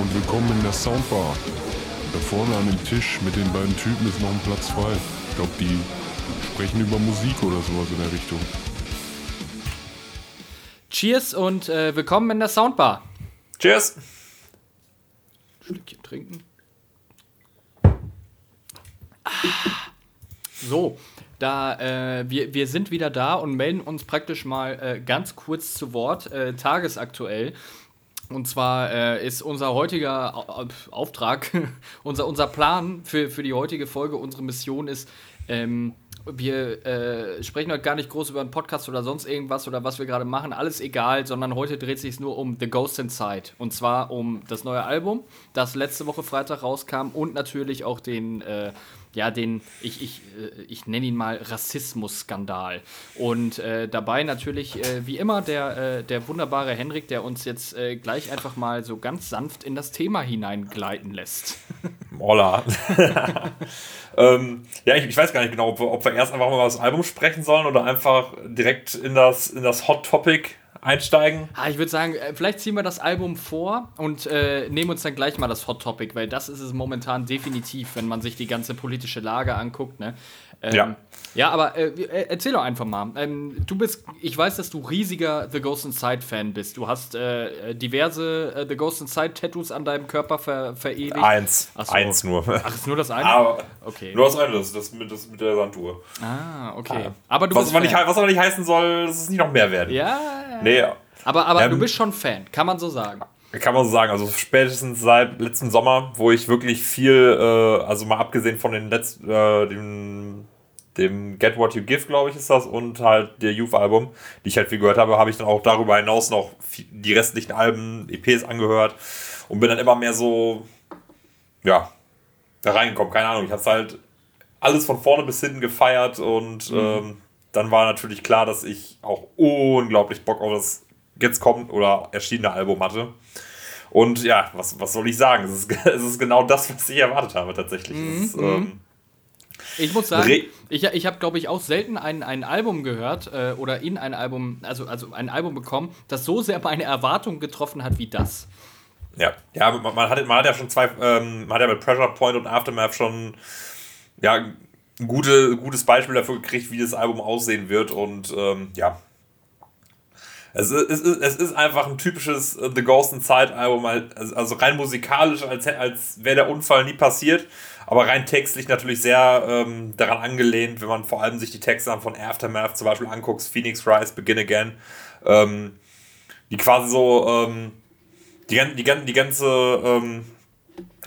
und willkommen in der Soundbar. Da vorne an dem Tisch mit den beiden Typen ist noch ein Platz frei. Ich glaube, die sprechen über Musik oder sowas in der Richtung. Cheers und äh, willkommen in der Soundbar. Cheers. Schlückchen trinken. Ah. So, da äh, wir, wir sind wieder da und melden uns praktisch mal äh, ganz kurz zu Wort, äh, tagesaktuell. Und zwar äh, ist unser heutiger Au- Auftrag, unser, unser Plan für, für die heutige Folge, unsere Mission ist, ähm, wir äh, sprechen heute gar nicht groß über einen Podcast oder sonst irgendwas oder was wir gerade machen, alles egal, sondern heute dreht sich nur um The Ghost Inside. Und zwar um das neue Album, das letzte Woche Freitag rauskam und natürlich auch den, äh, ja, den, ich, ich, äh, ich nenne ihn mal Rassismus-Skandal. Und äh, dabei natürlich, äh, wie immer, der, äh, der wunderbare Henrik, der uns jetzt äh, gleich einfach mal so ganz sanft in das Thema hineingleiten lässt. Hola. ähm, ja, ich, ich weiß gar nicht genau, ob wir, ob wir erst einfach mal über das Album sprechen sollen oder einfach direkt in das, in das Hot Topic einsteigen. Ah, ich würde sagen, äh, vielleicht ziehen wir das Album vor und äh, nehmen uns dann gleich mal das Hot Topic, weil das ist es momentan definitiv, wenn man sich die ganze politische Lage anguckt. Ne? Ähm, Ja. Ja, aber äh, äh, erzähl doch einfach mal. Ähm, du bist, ich weiß, dass du riesiger The Ghost Inside Fan bist. Du hast äh, diverse äh, The Ghost Inside Tattoos an deinem Körper ver verewigt. Eins. Ach so. Eins nur. Ach, ist nur das eine? Aber Okay. nur das eine, das, das, mit, das mit der Sanduhr. Ah, okay. Aber du Was bist aber, nicht, was aber nicht heißen soll, dass es nicht noch mehr werden. Ja, Nee, aber, aber Ähm, du bist schon Fan, kann man so sagen. Kann man so sagen, also spätestens seit letztem Sommer, wo ich wirklich viel, äh, also mal abgesehen von den letzten, äh, dem, dem Get What You Give, glaube ich, ist das, und halt der Youth-Album, die ich halt viel gehört habe, habe ich dann auch darüber hinaus noch die restlichen Alben, EPs angehört und bin dann immer mehr so, ja, da reingekommen. Keine Ahnung, ich habe halt alles von vorne bis hinten gefeiert und ähm, dann war natürlich klar, dass ich auch unglaublich Bock auf das jetzt kommt oder erschienene Album hatte. Und ja, was, was soll ich sagen? Es ist, es ist genau das, was ich erwartet habe tatsächlich. Es ist, ähm, Ich muss sagen, Re- ich, ich habe, glaube ich, auch selten ein, ein Album gehört äh, oder in ein Album, also, also ein Album bekommen, das so sehr meine Erwartungen getroffen hat wie das. ja, ja man, man, hat, man hat ja schon zwei, ähm, man hat ja mit Pressure Point und Aftermath schon ja, gute, gutes Beispiel dafür gekriegt, wie das Album aussehen wird. Und ähm, ja, es ist, es, ist, es ist einfach ein typisches äh, The Ghost Inside Album, halt, also also rein musikalisch, als, als wäre der Unfall nie passiert, aber rein textlich natürlich sehr ähm, daran angelehnt, wenn man vor allem sich die Texte von Aftermath zum Beispiel anguckt, Phoenix Rise, Begin Again, ähm, die quasi so ähm, die, die, die ganze, ähm,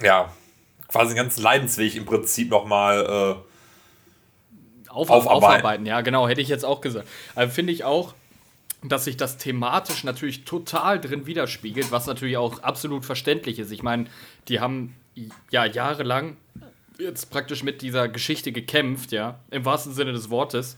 ja, quasi den ganzen Leidensweg im Prinzip nochmal äh, Auf, Aufarbeiten. aufarbeiten, ja, genau, hätte ich jetzt auch gesagt. Also finde ich auch, dass sich das thematisch natürlich total drin widerspiegelt, was natürlich auch absolut verständlich ist. Ich meine, die haben ja jahrelang jetzt praktisch mit dieser Geschichte gekämpft, ja, im wahrsten Sinne des Wortes.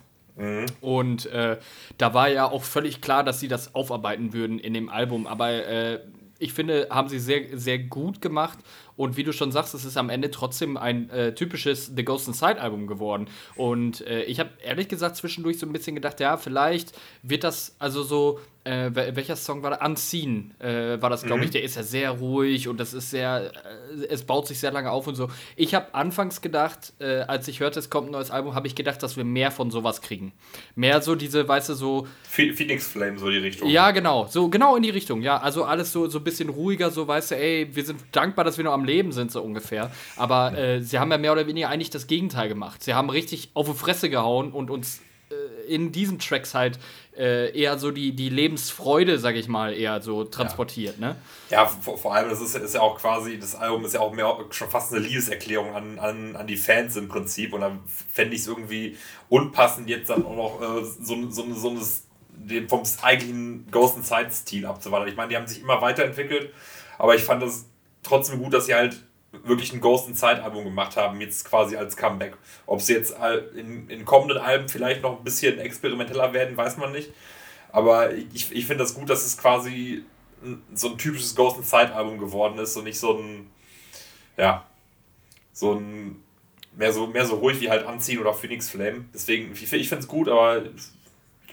Und äh, da war ja auch völlig klar, dass sie das aufarbeiten würden in dem Album. Aber äh, ich finde, haben sie sehr, sehr gut gemacht. Und wie du schon sagst, es ist am Ende trotzdem ein äh, typisches The Ghost Inside Album geworden. Und äh, ich habe ehrlich gesagt zwischendurch so ein bisschen gedacht, ja, vielleicht wird das, also so, äh, wel- welcher Song war da? Unseen äh, war das, glaube ich. Der ist ja sehr ruhig und das ist sehr, äh, es baut sich sehr lange auf und so. Ich habe anfangs gedacht, äh, als ich hörte, es kommt ein neues Album, habe ich gedacht, dass wir mehr von sowas kriegen. Mehr so diese, weißt du, so, Phoenix Flame, so die Richtung. ja, genau, so genau in die Richtung, ja. Also alles so, so ein bisschen ruhiger, so weißt du, ey, wir sind dankbar, dass wir noch am Leben sind, so ungefähr. Aber äh, sie haben ja mehr oder weniger eigentlich das Gegenteil gemacht. Sie haben richtig auf die Fresse gehauen und uns in diesen Tracks halt äh, eher so die, die Lebensfreude, sag ich mal, eher so transportiert, ne? Ja, vor, vor allem, das ist, ist ja auch quasi, das Album ist ja auch mehr schon fast eine Liebeserklärung an, an, an die Fans im Prinzip. Und dann fände ich es irgendwie unpassend, jetzt dann auch noch äh, so, so, so ein den vom eigentlichen Ghost Inside-Stil abzuwandern. Ich meine, die haben sich immer weiterentwickelt, aber ich fand es trotzdem gut, dass sie halt wirklich ein Ghost Inside-Album gemacht haben, jetzt quasi als Comeback. Ob sie jetzt in, in kommenden Alben vielleicht noch ein bisschen experimenteller werden, weiß man nicht. Aber ich, ich finde das gut, dass es quasi so ein typisches Ghost Inside Album geworden ist und nicht so ein, ja, so ein, mehr so, mehr so ruhig wie halt Anziehen oder Phoenix Flame. Deswegen, ich, ich finde es gut, aber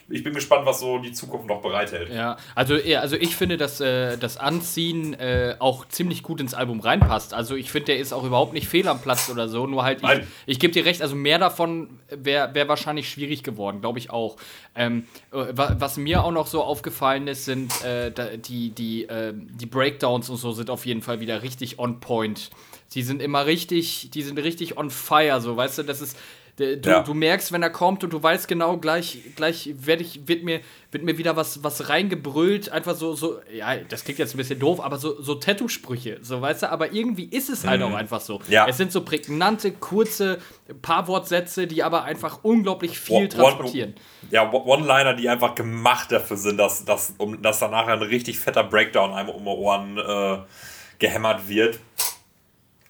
ich bin gespannt, was so die Zukunft noch bereithält. Ja, also, also ich finde, dass äh, das Anziehen äh, auch ziemlich gut ins Album reinpasst. Also ich finde, der ist auch überhaupt nicht fehl am Platz oder so. Nur halt, ich, ich gebe dir recht, also mehr davon wäre wär wahrscheinlich schwierig geworden, glaube ich auch. Ähm, äh, was mir auch noch so aufgefallen ist, sind äh, die, die, äh, die Breakdowns und so sind auf jeden Fall wieder richtig on point. Die sind immer richtig, die sind richtig on fire, so, weißt du, das ist Du, ja. du, merkst, wenn er kommt und du weißt genau, gleich, gleich werd ich, wird, mir, wird mir wieder was, was reingebrüllt. Einfach so, so, ja, das klingt jetzt ein bisschen doof, aber so, so Tattoo-Sprüche, so weißt du, aber irgendwie ist es halt mhm. auch einfach so. Ja. Es sind so prägnante, kurze Paarwortsätze, die aber einfach unglaublich viel one, transportieren. ja, One-Liner, die einfach gemacht dafür sind, dass, dass, um, dass danach ein richtig fetter Breakdown einem um die Ohren äh, gehämmert wird.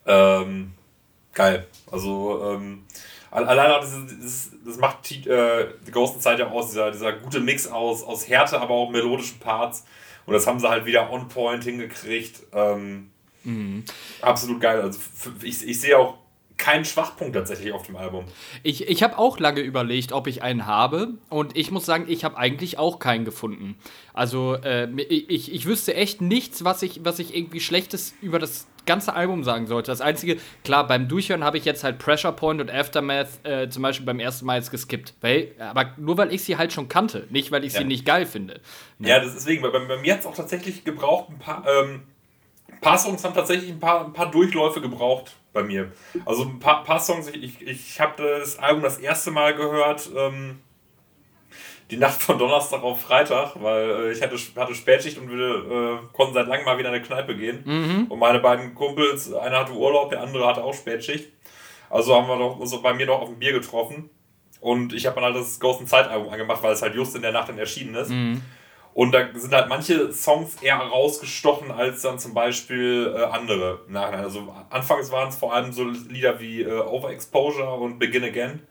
Ähm, geil. Also, ähm, allein das, das, das macht äh, die großen Zeit ja aus, dieser, dieser gute Mix aus, aus Härte, aber auch melodischen Parts. Und das haben sie halt wieder on point hingekriegt. Ähm, mhm. Absolut geil. Also ich, ich sehe auch keinen Schwachpunkt tatsächlich auf dem Album. Ich, ich habe auch lange überlegt, ob ich einen habe. Und ich muss sagen, ich habe eigentlich auch keinen gefunden. Also äh, ich, ich wüsste echt nichts, was ich, was ich irgendwie Schlechtes über das ganze Album sagen sollte. Das Einzige, klar, beim Durchhören habe ich jetzt halt Pressure Point und Aftermath äh, zum Beispiel beim ersten Mal jetzt geskippt. Weil, aber nur weil ich sie halt schon kannte, nicht weil ich ja. sie nicht geil finde. Ne? Ja, deswegen, bei, bei mir hat es auch tatsächlich gebraucht, ein paar, ähm, ein paar Songs haben tatsächlich ein paar, ein paar Durchläufe gebraucht bei mir. Also ein paar, paar Songs, ich, ich habe das Album das erste Mal gehört, ähm, die Nacht von Donnerstag auf Freitag, weil äh, ich hatte, hatte Spätschicht und wir äh, konnten seit langem mal wieder in eine Kneipe gehen. Mhm. Und meine beiden Kumpels, einer hatte Urlaub, der andere hatte auch Spätschicht. Also haben wir doch also bei mir noch auf ein Bier getroffen. Und ich habe dann halt das Ghost in Zeit Album angemacht, weil es halt just in der Nacht dann erschienen ist. Mhm. Und da sind halt manche Songs eher rausgestochen als dann zum Beispiel äh, andere. Nachhinein. Also anfangs waren es vor allem so Lieder wie äh, Overexposure und Begin Again.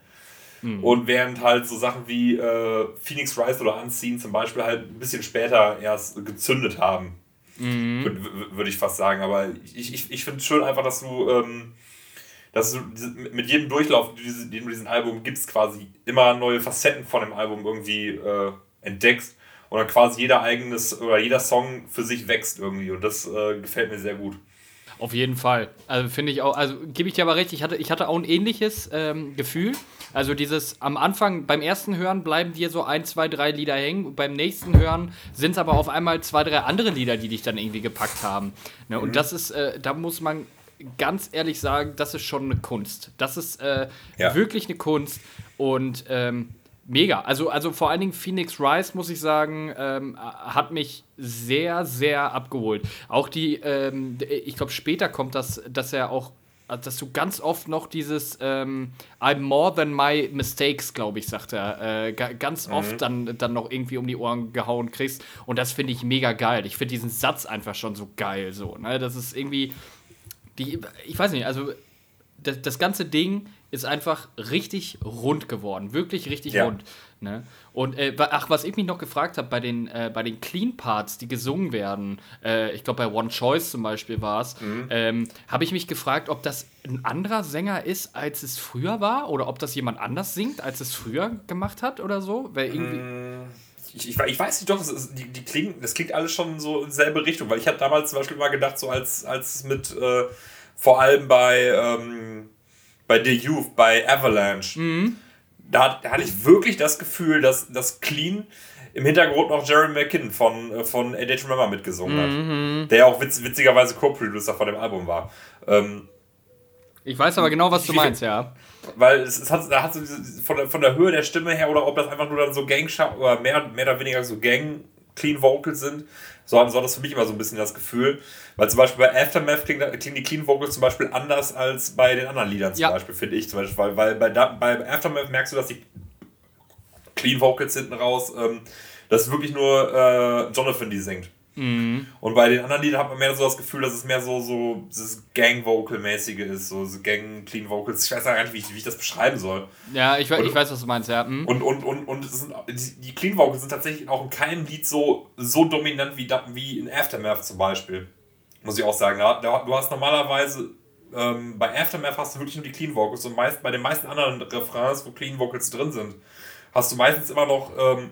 Mhm. Und während halt so Sachen wie äh, Phoenix Rise oder Unseen zum Beispiel halt ein bisschen später erst gezündet haben. Mhm. Würde würd ich fast sagen. Aber ich, ich, ich finde es schön einfach, dass du, ähm, dass du mit jedem Durchlauf, den du diesen Album gibst, quasi immer neue Facetten von dem Album irgendwie äh, entdeckst und dann quasi jeder eigenes oder jeder Song für sich wächst irgendwie und das äh, gefällt mir sehr gut. Auf jeden Fall. Also finde ich auch, also gebe ich dir aber recht, ich hatte, ich hatte auch ein ähnliches ähm, Gefühl. Also dieses am Anfang, beim ersten Hören bleiben dir so ein, zwei, drei Lieder hängen und beim nächsten Hören sind es aber auf einmal zwei, drei andere Lieder, die dich dann irgendwie gepackt haben. Ne? Mhm. Und das ist, äh, da muss man ganz ehrlich sagen, das ist schon eine Kunst. Das ist äh, ja. wirklich eine Kunst und ähm, mega. Also, also vor allen Dingen Phoenix Rise, muss ich sagen, ähm, hat mich sehr, sehr abgeholt. Auch die, ähm, ich glaube, später kommt das, dass er auch, dass du ganz oft noch dieses ähm, I'm more than my mistakes, glaube ich, sagt er, äh, ganz mhm. oft dann, dann noch irgendwie um die Ohren gehauen kriegst. Und das finde ich mega geil. Ich finde diesen Satz einfach schon so geil. So, ne? Das ist irgendwie, die, ich weiß nicht, also das, das ganze Ding ist einfach richtig rund geworden. Wirklich richtig ja. rund. Ne? Und äh, ach, was ich mich noch gefragt habe, bei den, äh, bei den Clean Parts, die gesungen werden, äh, ich glaube bei One Choice zum Beispiel war es, mhm. ähm, habe ich mich gefragt, ob das ein anderer Sänger ist, als es früher war, oder ob das jemand anders singt, als es früher gemacht hat oder so. Weil irgendwie. Mhm. Ich, ich, ich, weiß nicht doch, ist, die, die klingen, das klingt alles schon so in selbe Richtung, weil ich habe damals zum Beispiel mal gedacht, so als, als es mit äh, vor allem bei ähm, bei The Youth, bei Avalanche, mhm. Da, da, hatte ich wirklich das Gefühl, dass das Clean im Hintergrund noch Jerry McKinnon von, äh, von A Day to Remember mitgesungen mhm. hat. Der ja auch witz, witzigerweise Co-Producer von dem Album war. Ähm, ich weiß aber genau, was du meinst, ja. Weil es, es hat, da hat so diese, von, der, von der Höhe der Stimme her oder ob das einfach nur dann so Gang oder mehr, mehr oder weniger so Gang Clean Vocals sind, so, so hat das für mich immer so ein bisschen das Gefühl. Weil zum Beispiel bei Aftermath klingen, klingen die Clean Vocals zum Beispiel anders als bei den anderen Liedern zum ja. Beispiel, finde ich. Zum Beispiel, weil, weil bei, bei Aftermath merkst du, dass die Clean Vocals hinten raus, ähm, das ist wirklich nur äh, Jonathan, die singt. Mhm. Und bei den anderen Liedern hat man mehr so das Gefühl, dass es mehr so, so dieses Gang-Vocal-mäßige ist, so, so Gang-Clean-Vocals. Ich weiß gar nicht, wie ich, wie ich das beschreiben soll. Ja, ich, und, ich weiß, was du meinst, ja. Mhm. Und, und, und, und sind, die Clean-Vocals sind tatsächlich auch in keinem Lied so, so dominant wie, wie in Aftermath zum Beispiel. Muss ich auch sagen. du hast normalerweise ähm, bei Aftermath hast du wirklich nur die Clean Vocals und meist, bei den meisten anderen Refrains, wo Clean Vocals drin sind, hast du meistens immer noch ähm,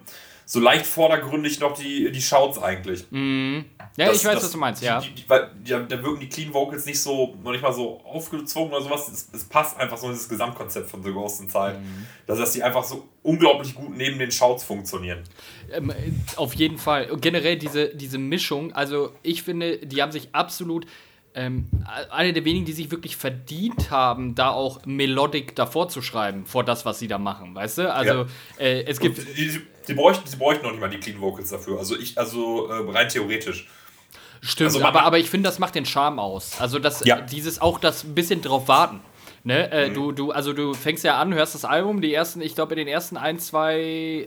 so leicht vordergründig noch die, die Shouts eigentlich. Mhm. Ja, das, ich weiß, das, was du meinst, ja. Die, die, weil ja, da wirken die Clean Vocals nicht so, noch nicht mal so aufgezwungen oder sowas. Es, es passt einfach so in dieses Gesamtkonzept von The Ghost in Zeit. Mhm. Dass, dass die einfach so unglaublich gut neben den Shouts funktionieren. Ähm, auf jeden Fall. Und generell diese, diese Mischung, also ich finde, die haben sich absolut ähm, eine der wenigen, die sich wirklich verdient haben, da auch Melodic davor zu schreiben, vor das, was sie da machen, weißt du? Also ja. äh, es gibt. Sie, sie, bräuchten, sie bräuchten noch nicht mal die Clean Vocals dafür. Also ich, also äh, rein theoretisch. Stimmt, also aber, aber ich finde, das macht den Charme aus. Also das, ja. dieses auch das ein bisschen drauf warten. Ne? Äh, mhm. du, du, also du fängst ja an, hörst das Album, die ersten, ich glaube, in den ersten ein, zwei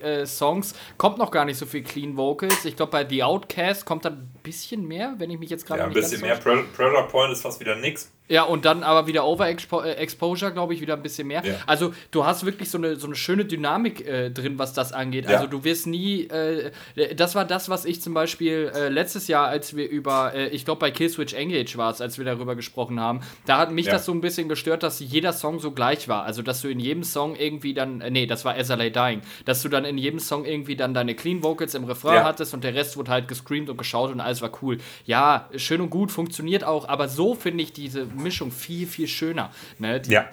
äh, Songs kommt noch gar nicht so viel Clean Vocals. Ich glaube, bei The Outcast kommt dann ein bisschen mehr, wenn ich mich jetzt gerade Ja, ein bisschen mehr. Pressure Point ist fast wieder nix. Ja, und dann aber wieder Overexposure, äh, glaube ich, wieder ein bisschen mehr. Ja. Also du hast wirklich so eine, so eine schöne Dynamik äh, drin, was das angeht. Ja. Also du wirst nie, äh, das war das, was ich zum Beispiel äh, letztes Jahr, als wir über, äh, ich glaube bei Killswitch Engage war es, als wir darüber gesprochen haben, da hat mich ja. das so ein bisschen gestört, dass jeder Song so gleich war. Also dass du in jedem Song irgendwie dann, äh, nee, das war SLA Dying, dass du dann in jedem Song irgendwie dann deine Clean Vocals im Refrain hattest und der Rest wurde halt gescreamt und geschaut und alles war cool. Ja, schön und gut, funktioniert auch, aber so finde ich diese Mischung viel, viel schöner. Ne? Die, ja.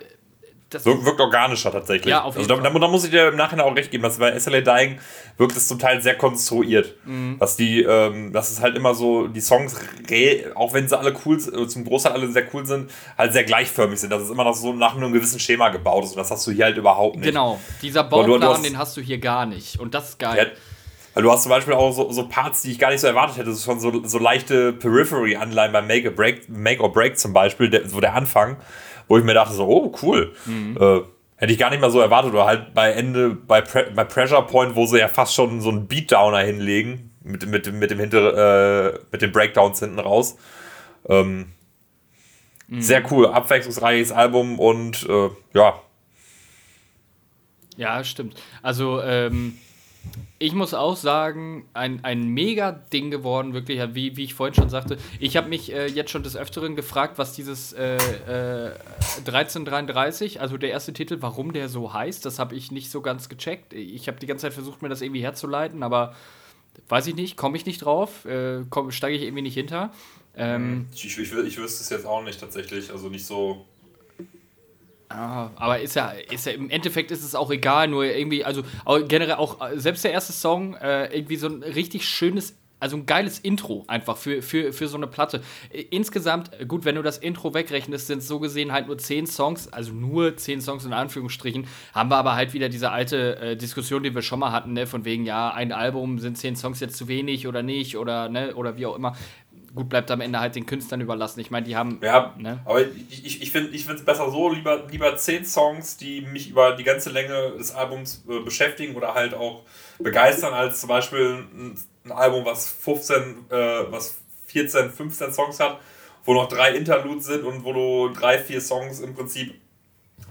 Das wirkt organischer tatsächlich. Ja, auf jeden also da, da, da, muss ich dir im Nachhinein auch recht geben, dass bei SLA Dying wirkt es zum Teil sehr konstruiert. Mhm. Dass die, ähm, dass es halt immer so, die Songs, auch wenn sie alle cool sind, äh, zum Großteil alle sehr cool sind, halt sehr gleichförmig sind. Dass es immer noch so nach einem gewissen Schema gebaut ist. Und das hast du hier halt überhaupt nicht. Genau, dieser Bauplan, den hast du hier gar nicht. Und das ist geil. Ja, weil du hast zum Beispiel auch so, so Parts, die ich gar nicht so erwartet hätte. Das ist schon so, so leichte Periphery-Anleihen beim Make, Break, Make or Break zum Beispiel, der, so der Anfang, wo ich mir dachte, so, oh, cool. Mhm. Äh, hätte ich gar nicht mal so erwartet. Oder halt bei Ende, bei, Pre bei Pressure Point, wo sie ja fast schon so einen Beatdowner hinlegen, mit, mit, mit, dem hinter, äh, mit den Breakdowns hinten raus. Ähm, mhm. Sehr cool, abwechslungsreiches Album und äh, ja. Ja, stimmt. Also, ähm, ich muss auch sagen, ein, ein mega Ding geworden, wirklich, wie, wie ich vorhin schon sagte. Ich habe mich äh, jetzt schon des Öfteren gefragt, was dieses äh, äh, 1333, also der erste Titel, warum der so heißt. Das habe ich nicht so ganz gecheckt. Ich habe die ganze Zeit versucht, mir das irgendwie herzuleiten, aber weiß ich nicht, komme ich nicht drauf, äh, steige ich irgendwie nicht hinter. Ähm, ich, ich, ich, ich wüsste es jetzt auch nicht tatsächlich, also nicht so. Ah, aber ist ja, ist ja, im Endeffekt ist es auch egal, nur irgendwie, also generell auch, selbst der erste Song, äh, irgendwie so ein richtig schönes, also ein geiles Intro einfach für, für, für so eine Platte. Insgesamt, gut, wenn du das Intro wegrechnest, sind es so gesehen halt nur zehn Songs, also nur zehn Songs in Anführungsstrichen, haben wir aber halt wieder diese alte äh, Diskussion, die wir schon mal hatten, ne, von wegen, ja, ein Album, sind zehn Songs jetzt zu wenig oder nicht oder, ne, oder wie auch immer gut, bleibt am Ende halt den Künstlern überlassen. Ich meine, die haben. Ja, ne? aber ich, ich, ich finde es besser so, lieber, lieber zehn Songs, die mich über die ganze Länge des Albums äh, beschäftigen oder halt auch begeistern, als zum Beispiel ein, ein Album, was 15, äh, was 14, 15 Songs hat, wo noch drei Interludes sind und wo du drei, vier Songs im Prinzip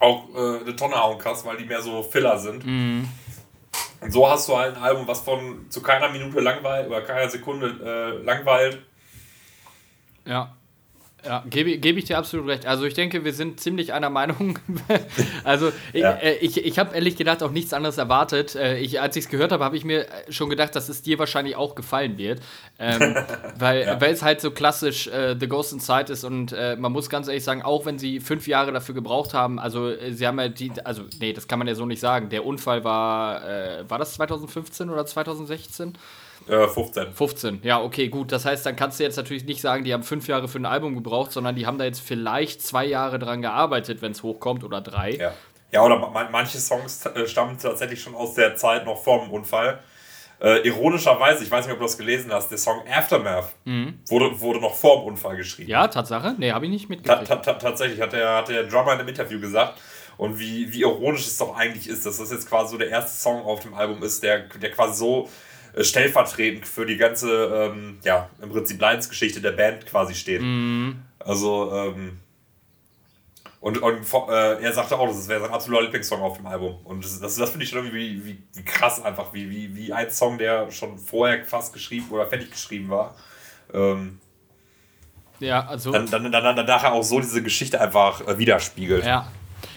auch äh, eine Tonne hauen kannst, weil die mehr so Filler sind. Mhm. Und so hast du halt ein Album, was von zu keiner Minute langweilt oder keiner Sekunde äh, langweilt ja. Ja, gebe, gebe ich dir absolut recht. Also ich denke, wir sind ziemlich einer Meinung. also ich, ja. äh, ich, ich habe ehrlich gedacht auch nichts anderes erwartet. Äh, ich, als ich es gehört habe, habe ich mir schon gedacht, dass es dir wahrscheinlich auch gefallen wird. Ähm, weil, ja. weil es halt so klassisch äh, The Ghost Inside ist und äh, man muss ganz ehrlich sagen, auch wenn sie fünf Jahre dafür gebraucht haben, also äh, sie haben ja die, also nee, das kann man ja so nicht sagen. Der Unfall war, äh, war das 2015 oder 2016? 15. Äh, 15, ja, okay, gut. Das heißt, dann kannst du jetzt natürlich nicht sagen, die haben fünf Jahre für ein Album gebraucht, sondern die haben da jetzt vielleicht zwei Jahre dran gearbeitet, wenn es hochkommt, oder drei. Ja, ja oder manche Songs äh, stammen tatsächlich schon aus der Zeit noch vor dem Unfall. Äh, ironischerweise, ich weiß nicht, ob du das gelesen hast, der Song Aftermath mhm. wurde, wurde noch vor dem Unfall geschrieben. Ja, Tatsache? Nee, habe ich nicht mitgekriegt. Ta ta tatsächlich, hat der, hat der Drummer in einem Interview gesagt. Und wie, wie ironisch es doch eigentlich ist, dass das jetzt quasi so der erste Song auf dem Album ist, der, der quasi so stellvertretend für die ganze, ähm, ja, im Prinzip Leidensgeschichte der Band quasi steht. Mhm. Also, ähm, und, und äh, er sagte auch, das wäre sein absoluter Lieblingssong auf dem Album. Und das, das, das finde ich schon irgendwie wie, wie, krass einfach, wie, wie, wie ein Song, der schon vorher fast geschrieben oder fertig geschrieben war. Ähm, ja, also. Dann, dann, dann, dann nachher auch so diese Geschichte einfach äh, widerspiegelt. Ja,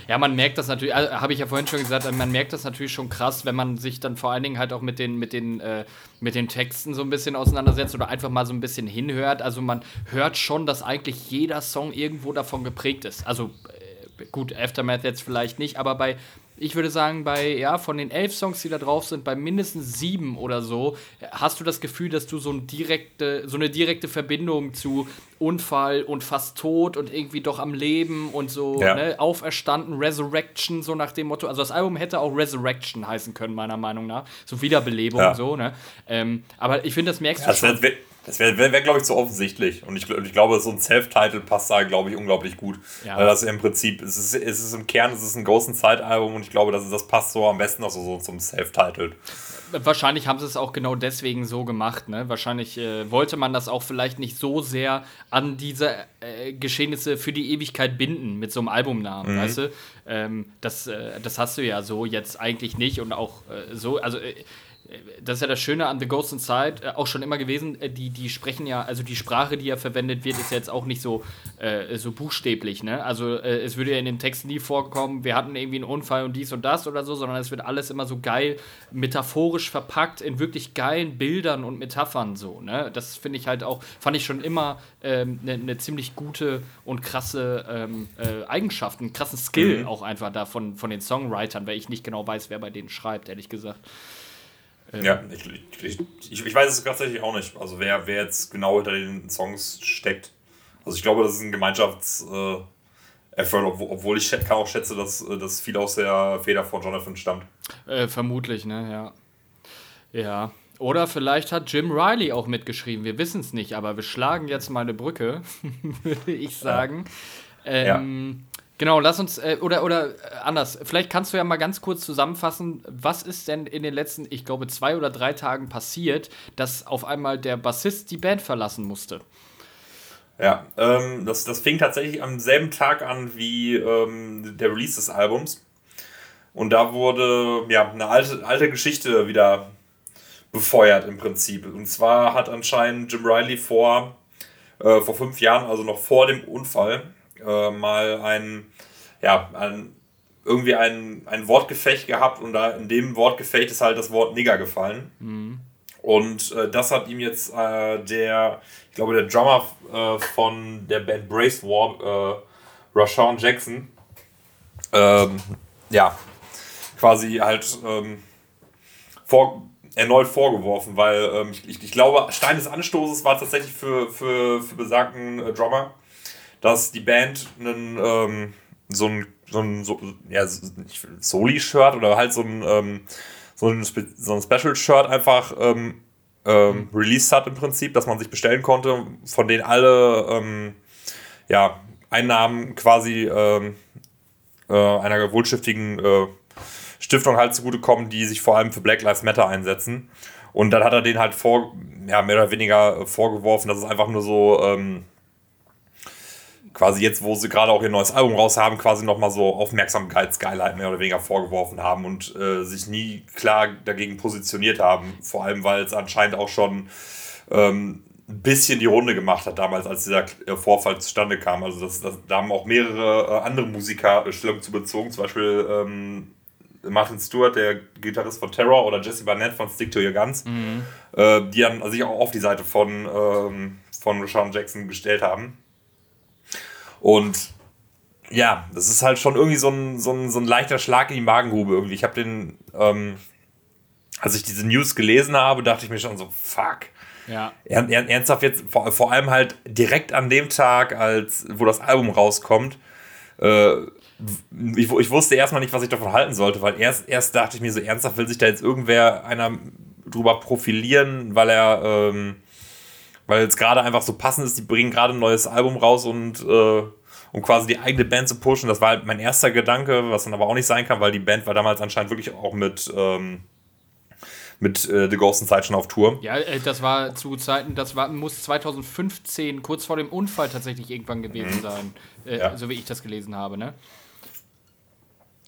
Ja, man merkt das natürlich, also, habe ich ja vorhin schon gesagt, man merkt das natürlich schon krass, wenn man sich dann vor allen Dingen halt auch mit den, mit den, äh, mit den Texten so ein bisschen auseinandersetzt oder einfach mal so ein bisschen hinhört. Also man hört schon, dass eigentlich jeder Song irgendwo davon geprägt ist. Also äh, gut, Aftermath jetzt vielleicht nicht, aber bei ich würde sagen, bei, ja, von den elf Songs, die da drauf sind, bei mindestens sieben oder so, hast du das Gefühl, dass du so, ein direkte, so eine direkte Verbindung zu Unfall und fast tot und irgendwie doch am Leben und so ja. ne, auferstanden, Resurrection, so nach dem Motto. Also das Album hätte auch Resurrection heißen können, meiner Meinung nach. So Wiederbelebung, ja. so, ne? Ähm, aber ich finde, das merkst ja, du schon. Das wäre, wär, wär glaube ich, zu offensichtlich. Und ich, ich glaube, so ein Self-Title passt da, glaube ich, unglaublich gut. Ja. Weil das im Prinzip, es ist, es ist im Kern, es ist ein Ghost Zeit-Album und ich glaube, das, das passt so am besten auch so, so zum Self-Title. Wahrscheinlich haben sie es auch genau deswegen so gemacht. Ne? Wahrscheinlich äh, wollte man das auch vielleicht nicht so sehr an diese äh, Geschehnisse für die Ewigkeit binden mit so einem Albumnamen, mhm. weißt du? Ähm, das, äh, das hast du ja so jetzt eigentlich nicht und auch äh, so. Also äh, das ist ja das Schöne an The Ghost Inside, äh, auch schon immer gewesen, äh, die, die sprechen ja, also die Sprache, die ja verwendet wird, ist ja jetzt auch nicht so, äh, so buchstäblich, ne? Also äh, es würde ja in den Texten nie vorkommen, wir hatten irgendwie einen Unfall und dies und das oder so, sondern es wird alles immer so geil metaphorisch verpackt in wirklich geilen Bildern und Metaphern so, ne? Das finde ich halt auch, fand ich schon immer eine ähm, ne, ne ziemlich gute und krasse ähm, äh, Eigenschaft, einen krassen Skill mhm. auch einfach da von, von den Songwritern, weil ich nicht genau weiß, wer bei denen schreibt, ehrlich gesagt. Ähm, ja, ich, ich, ich, ich, weiß es tatsächlich auch nicht. Also wer, wer jetzt genau hinter den Songs steckt. Also ich glaube, das ist ein Gemeinschafts-Effort, äh, obwohl ich auch schätze, dass äh, das viel aus der Feder von Jonathan stammt. Äh, vermutlich, ne, ja. Ja. Oder vielleicht hat Jim Riley auch mitgeschrieben. Wir wissen es nicht, aber wir schlagen jetzt mal eine Brücke, würde ich sagen. Ja. Ähm, ja. Genau, lass uns, äh, oder, oder äh, anders, vielleicht kannst du ja mal ganz kurz zusammenfassen, was ist denn in den letzten, ich glaube, zwei oder drei Tagen passiert, dass auf einmal der Bassist die Band verlassen musste? Ja, ähm, das, das fing tatsächlich am selben Tag an wie ähm, der Release des Albums. Und da wurde ja eine alte, alte Geschichte wieder befeuert im Prinzip. Und zwar hat anscheinend Jim Riley vor, äh, vor fünf Jahren, also noch vor dem Unfall, äh, mal ein, ja, ein, irgendwie ein, ein Wortgefecht gehabt und da in dem Wortgefecht ist halt das Wort Nigger gefallen. Mhm. Und äh, das hat ihm jetzt äh, der, ich glaube, der Drummer äh, von der Band Brace War, äh, Rashawn Jackson, ähm, ja, quasi halt ähm, vor, erneut vorgeworfen, weil ähm, ich, ich, glaube, Stein des Anstoßes war tatsächlich für, für, für besagten äh, Drummer dass die Band einen, ähm, so ein, so ein so, ja, Soli-Shirt oder halt so ein, ähm, so ein, so ein Special-Shirt einfach ähm, ähm, mhm. released hat im Prinzip, dass man sich bestellen konnte, von denen alle ähm, ja, Einnahmen quasi ähm, äh, einer wohlstiftigen äh, Stiftung halt zugutekommen, die sich vor allem für Black Lives Matter einsetzen. Und dann hat er den halt vor, ja, mehr oder weniger vorgeworfen, dass es einfach nur so ähm, quasi jetzt, wo sie gerade auch ihr neues Album raus haben, quasi nochmal so Aufmerksamkeitsgeilheit mehr oder weniger vorgeworfen haben und äh, sich nie klar dagegen positioniert haben. Vor allem, weil es anscheinend auch schon ähm, ein bisschen die Runde gemacht hat damals, als dieser äh, Vorfall zustande kam. Also das, das, da haben auch mehrere äh, andere Musiker äh, Stellung zu bezogen, zum Beispiel ähm, Martin Stewart, der Gitarrist von Terror, oder Jesse Barnett von Stick to Your Guns, mhm. äh, die dann sich auch auf die Seite von, ähm, von Rashawn Jackson gestellt haben. Und ja, das ist halt schon irgendwie so ein, so ein, so ein leichter Schlag in die Magengrube irgendwie. Ich habe den, ähm, als ich diese News gelesen habe, dachte ich mir schon so, fuck. Ja. ernsthaft jetzt, vor, vor allem halt direkt an dem Tag, als wo das Album rauskommt, äh, ich, ich wusste erstmal nicht, was ich davon halten sollte, weil erst, erst dachte ich mir so, ernsthaft will sich da jetzt irgendwer einer drüber profilieren, weil er ähm, weil es gerade einfach so passend ist, die bringen gerade ein neues Album raus und äh, um quasi die eigene Band zu pushen. Das war halt mein erster Gedanke, was dann aber auch nicht sein kann, weil die Band war damals anscheinend wirklich auch mit, ähm, mit äh, The Ghost Zeit schon auf Tour. Ja, äh, das war zu Zeiten, das war, muss 2015, kurz vor dem Unfall tatsächlich irgendwann gewesen mhm. sein, äh, ja. so wie ich das gelesen habe, ne?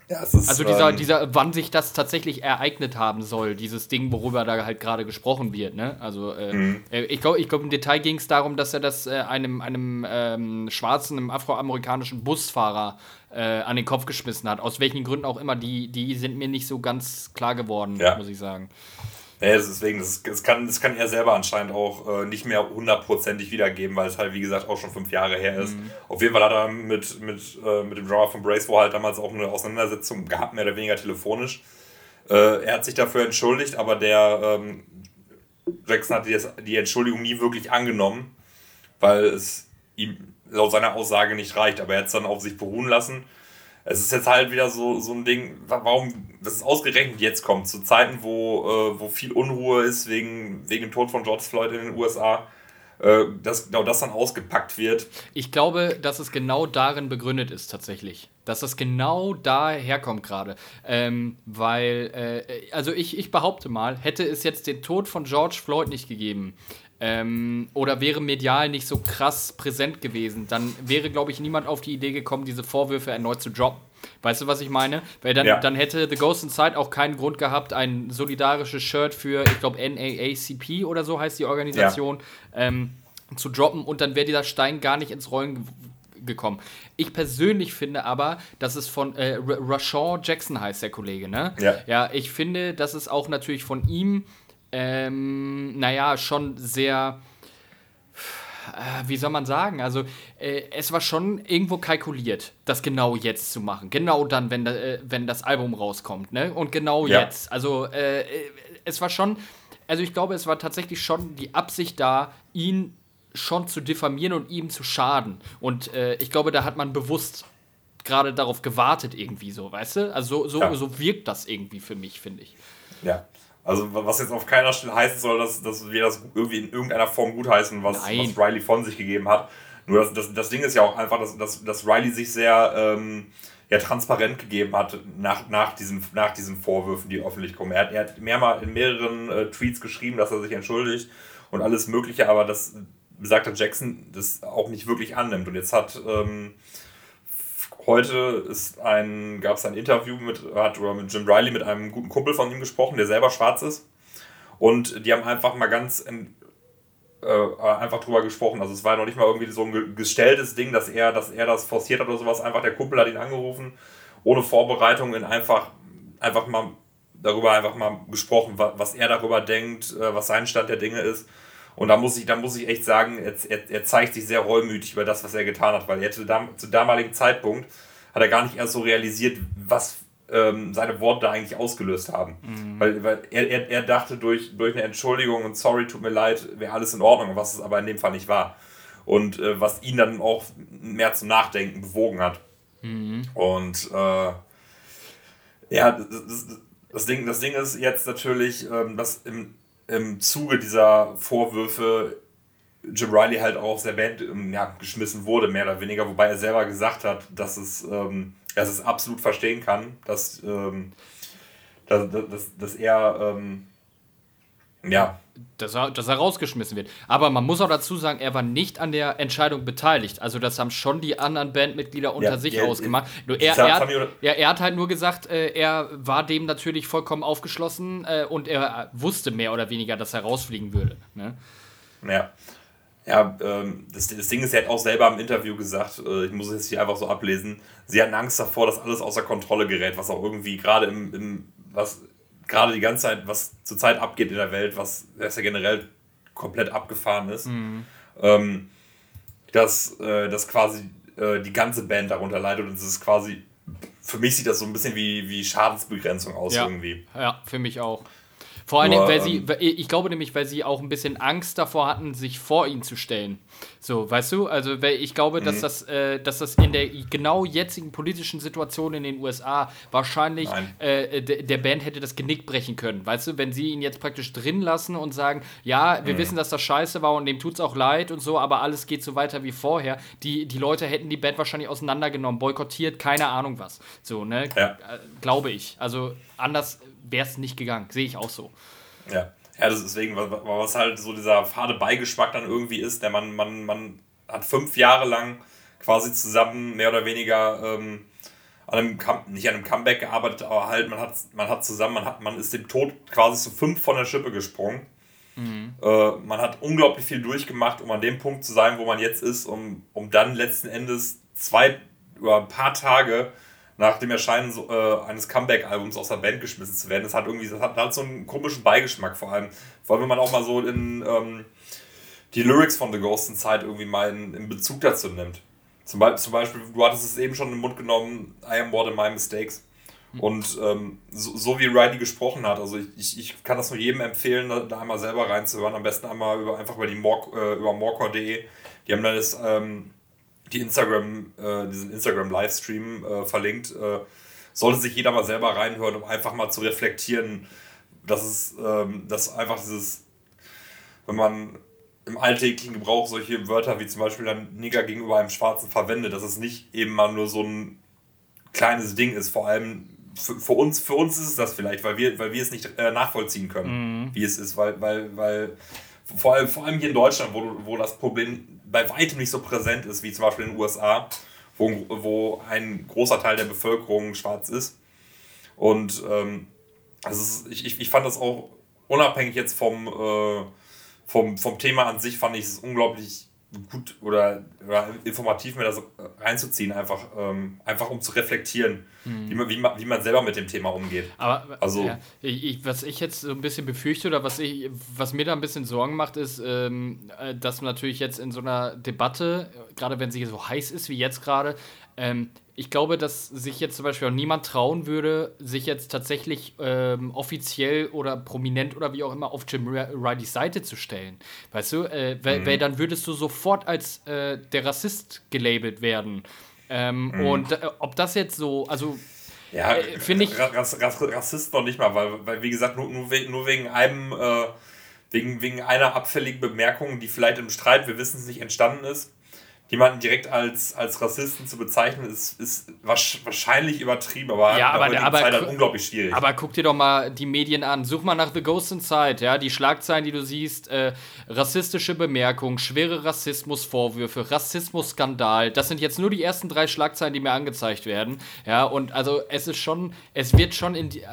Ja, also dieser, ähm, dieser, wann sich das tatsächlich ereignet haben soll, dieses Ding, worüber da halt gerade gesprochen wird, ne? Also äh, mhm. Äh, ich glaube, ich glaub, im Detail ging es darum, dass er das äh, einem, einem ähm, schwarzen, einem afroamerikanischen Busfahrer äh, an den Kopf geschmissen hat. Aus welchen Gründen auch immer, die, die sind mir nicht so ganz klar geworden, ja. muss ich sagen. Ja, deswegen, das, das, kann, das kann er selber anscheinend auch äh, nicht mehr hundertprozentig wiedergeben, weil es halt, wie gesagt, auch schon fünf Jahre her ist. Mhm. Auf jeden Fall hat er mit, mit, äh, mit dem Drummer von Bracewell halt damals auch eine Auseinandersetzung gehabt, mehr oder weniger telefonisch. Äh, er hat sich dafür entschuldigt, aber der ähm, Jackson hat die, die Entschuldigung nie wirklich angenommen, weil es ihm laut seiner Aussage nicht reicht. Aber er hat es dann auf sich beruhen lassen es ist jetzt halt wieder so, so ein Ding, warum das ist ausgerechnet jetzt kommt, zu Zeiten, wo, äh, wo viel Unruhe ist wegen, wegen dem Tod von George Floyd in den USA, äh, dass genau das dann ausgepackt wird. Ich glaube, dass es genau darin begründet ist, tatsächlich. Dass das genau daher kommt gerade. Ähm, weil, äh, also ich, ich behaupte mal, hätte es jetzt den Tod von George Floyd nicht gegeben, ähm, oder wäre medial nicht so krass präsent gewesen, dann wäre, glaube ich, niemand auf die Idee gekommen, diese Vorwürfe erneut zu droppen. Weißt du, was ich meine? Weil dann, ja. dann hätte The Ghost Inside auch keinen Grund gehabt, ein solidarisches Shirt für, ich glaube, NAACP oder so heißt die Organisation, ja. ähm, zu droppen und dann wäre dieser Stein gar nicht ins Rollen gekommen. Ich persönlich finde aber, dass es von äh, Rashawn Jackson heißt der Kollege, ne? Ja. Ja, ich finde, dass es auch natürlich von ihm ähm, naja, schon sehr, äh, wie soll man sagen, also äh, es war schon irgendwo kalkuliert, das genau jetzt zu machen. Genau dann, wenn, äh, wenn das Album rauskommt, ne? Und genau ja. jetzt. Also äh, es war schon, also ich glaube, es war tatsächlich schon die Absicht da, ihn schon zu diffamieren und ihm zu schaden. Und äh, ich glaube, da hat man bewusst gerade darauf gewartet, irgendwie so, weißt du? Also so, so, ja. so wirkt das irgendwie für mich, finde ich. Ja, also was jetzt auf keiner Stelle heißen soll, dass, dass wir das irgendwie in irgendeiner Form gutheißen, was, was Riley von sich gegeben hat. Nur das, das, das Ding ist ja auch einfach, dass, dass, dass Riley sich sehr ähm, ja, transparent gegeben hat nach, nach, diesen, nach diesen Vorwürfen, die öffentlich kommen. Er hat, er hat mehrmal in mehreren äh, Tweets geschrieben, dass er sich entschuldigt und alles Mögliche, aber das besagter Jackson das auch nicht wirklich annimmt. Und jetzt hat ähm, Heute ist ein, gab es ein Interview mit, hat mit Jim Riley mit einem guten Kumpel von ihm gesprochen, der selber schwarz ist. Und die haben einfach mal ganz äh, einfach drüber gesprochen. Also es war noch nicht mal irgendwie so ein gestelltes Ding, dass er, dass er das forciert hat oder sowas. Einfach der Kumpel hat ihn angerufen, ohne Vorbereitung, in einfach, einfach mal darüber einfach mal gesprochen, was er darüber denkt, äh, was sein Stand der Dinge ist. Und da muss ich, da muss ich echt sagen, er, er, er zeigt sich sehr reumütig über das, was er getan hat, weil er hätte dam, zu damaligen Zeitpunkt hat er gar nicht erst so realisiert, was ähm, seine Worte da eigentlich ausgelöst haben. Mhm. Weil, weil er, er, er dachte, durch, durch eine Entschuldigung und sorry, tut mir leid, wäre alles in Ordnung, was es aber in dem Fall nicht war. Und äh, was ihn dann auch mehr zum Nachdenken bewogen hat. Mhm. Und äh, ja, das, das, das, Ding, das Ding ist jetzt natürlich, ähm, dass im, im Zuge dieser Vorwürfe Jim Riley halt auch aus der Band ähm, ja, geschmissen wurde, mehr oder weniger, wobei er selber gesagt hat, dass es, ähm, dass es absolut verstehen kann, dass, ähm, dass, dass, dass er ähm, ja. Dass er, dass er rausgeschmissen wird. Aber man muss auch dazu sagen, er war nicht an der Entscheidung beteiligt. Also, das haben schon die anderen Bandmitglieder unter ja, sich ja, ausgemacht. Nur er, er, hat, ja, er hat halt nur gesagt, äh, er war dem natürlich vollkommen aufgeschlossen äh, und er wusste mehr oder weniger, dass er rausfliegen würde. Ne? Ja. Ja, ähm, das, das Ding ist, er hat auch selber im Interview gesagt, äh, ich muss es jetzt hier einfach so ablesen, sie hatten Angst davor, dass alles außer Kontrolle gerät, was auch irgendwie gerade im, im was gerade die ganze Zeit, was zurzeit abgeht in der Welt, was, was ja generell komplett abgefahren ist, mhm. ähm, dass, äh, dass quasi äh, die ganze Band darunter leidet und es ist quasi, für mich sieht das so ein bisschen wie, wie Schadensbegrenzung aus ja. irgendwie. Ja, für mich auch. Vor allem, weil sie, ähm, ich glaube nämlich, weil sie auch ein bisschen Angst davor hatten, sich vor ihn zu stellen. So, weißt du? Also, weil ich glaube, mhm. dass, das, äh, dass das in der genau jetzigen politischen Situation in den USA wahrscheinlich äh, der Band hätte das Genick brechen können. Weißt du, wenn sie ihn jetzt praktisch drin lassen und sagen, ja, wir mhm. wissen, dass das scheiße war und dem tut es auch leid und so, aber alles geht so weiter wie vorher. Die, die Leute hätten die Band wahrscheinlich auseinandergenommen, boykottiert, keine Ahnung was. So, ne? Ja. Äh, glaube ich. Also, anders wäre es nicht gegangen. Sehe ich auch so. Ja. Ja, deswegen, was halt so dieser fade Beigeschmack dann irgendwie ist, der man, man, man hat fünf Jahre lang quasi zusammen mehr oder weniger ähm, an einem nicht an einem Comeback gearbeitet, aber halt, man hat, man hat zusammen, man hat, man ist dem Tod quasi zu fünf von der Schippe gesprungen. Mhm. Äh, man hat unglaublich viel durchgemacht, um an dem Punkt zu sein, wo man jetzt ist, um, um dann letzten Endes zwei oder ein paar Tage nach dem Erscheinen so, äh, eines Comeback-Albums aus der Band geschmissen zu werden. Das hat irgendwie, das hat, das hat so einen komischen Beigeschmack vor allem. Vor allem, wenn man auch mal so in ähm, die Lyrics von The Ghost in Zeit irgendwie mal in, in Bezug dazu nimmt. Zum, Be zum Beispiel, du hattest es eben schon in den Mund genommen, I am more than my mistakes. Mhm. Und ähm, so, so, wie Riley gesprochen hat, also ich, ich kann das nur jedem empfehlen, da, da einmal selber reinzuhören. Am besten einmal über, einfach über die More, äh, über morecore.de. Die haben dann das, ähm, die Instagram, äh, diesen Instagram-Livestream äh, verlinkt. Äh, sollte sich jeder mal selber reinhören, um einfach mal zu reflektieren, dass es, ähm, dass einfach dieses, wenn man im alltäglichen Gebrauch solche Wörter wie zum Beispiel dann Nigger gegenüber einem Schwarzen verwendet, dass es nicht eben mal nur so ein kleines Ding ist. Vor allem für, für uns, für uns ist es das vielleicht, weil wir, weil wir es nicht äh, nachvollziehen können, mhm. wie es ist, weil, weil, weil vor allem, vor allem hier in Deutschland, wo, wo das Problem bei weitem nicht so präsent ist, wie zum Beispiel in den USA, wo, wo ein großer Teil der Bevölkerung schwarz ist. Und ähm, also ich, ich, fand das auch unabhängig jetzt vom, äh, vom, vom Thema an sich, fand ich es unglaublich gut oder, oder informativ mir das reinzuziehen, einfach, ähm, einfach um zu reflektieren, mhm. wie, man, wie, man, wie man selber mit dem Thema umgeht. Aber also, ja, ich, was ich jetzt so ein bisschen befürchte oder was, ich, was mir da ein bisschen Sorgen macht, ist, ähm, äh, dass natürlich jetzt in so einer Debatte, gerade wenn sie so heiß ist wie jetzt gerade, ähm, ich glaube, dass sich jetzt zum Beispiel auch niemand trauen würde, sich jetzt tatsächlich ähm, offiziell oder prominent oder wie auch immer auf Jim Rileys Seite zu stellen. Weißt du, äh, weil, mhm. weil, dann würdest du sofort als äh, der Rassist gelabelt werden. Ähm, mhm. Und äh, ob das jetzt so, also ja, äh, finde ich. Rass, Rass, Rassist noch nicht mal, weil, weil wie gesagt, nur, nur, wegen, nur wegen einem, äh, wegen, wegen einer abfälligen Bemerkung, die vielleicht im Streit, wir wissen es nicht, entstanden ist jemanden direkt als, als Rassisten zu bezeichnen, ist, ist wahrscheinlich übertrieben, aber ja, aber, der aber, Zeit halt unglaublich schwierig. Aber guck dir doch mal die Medien an. Such mal nach The Ghost Inside, ja, die Schlagzeilen, die du siehst, äh, rassistische Bemerkungen, schwere Rassismusvorwürfe, Rassismusskandal. Das sind jetzt nur die ersten drei Schlagzeilen, die mir angezeigt werden. Ja, und also es ist schon, es wird schon in die,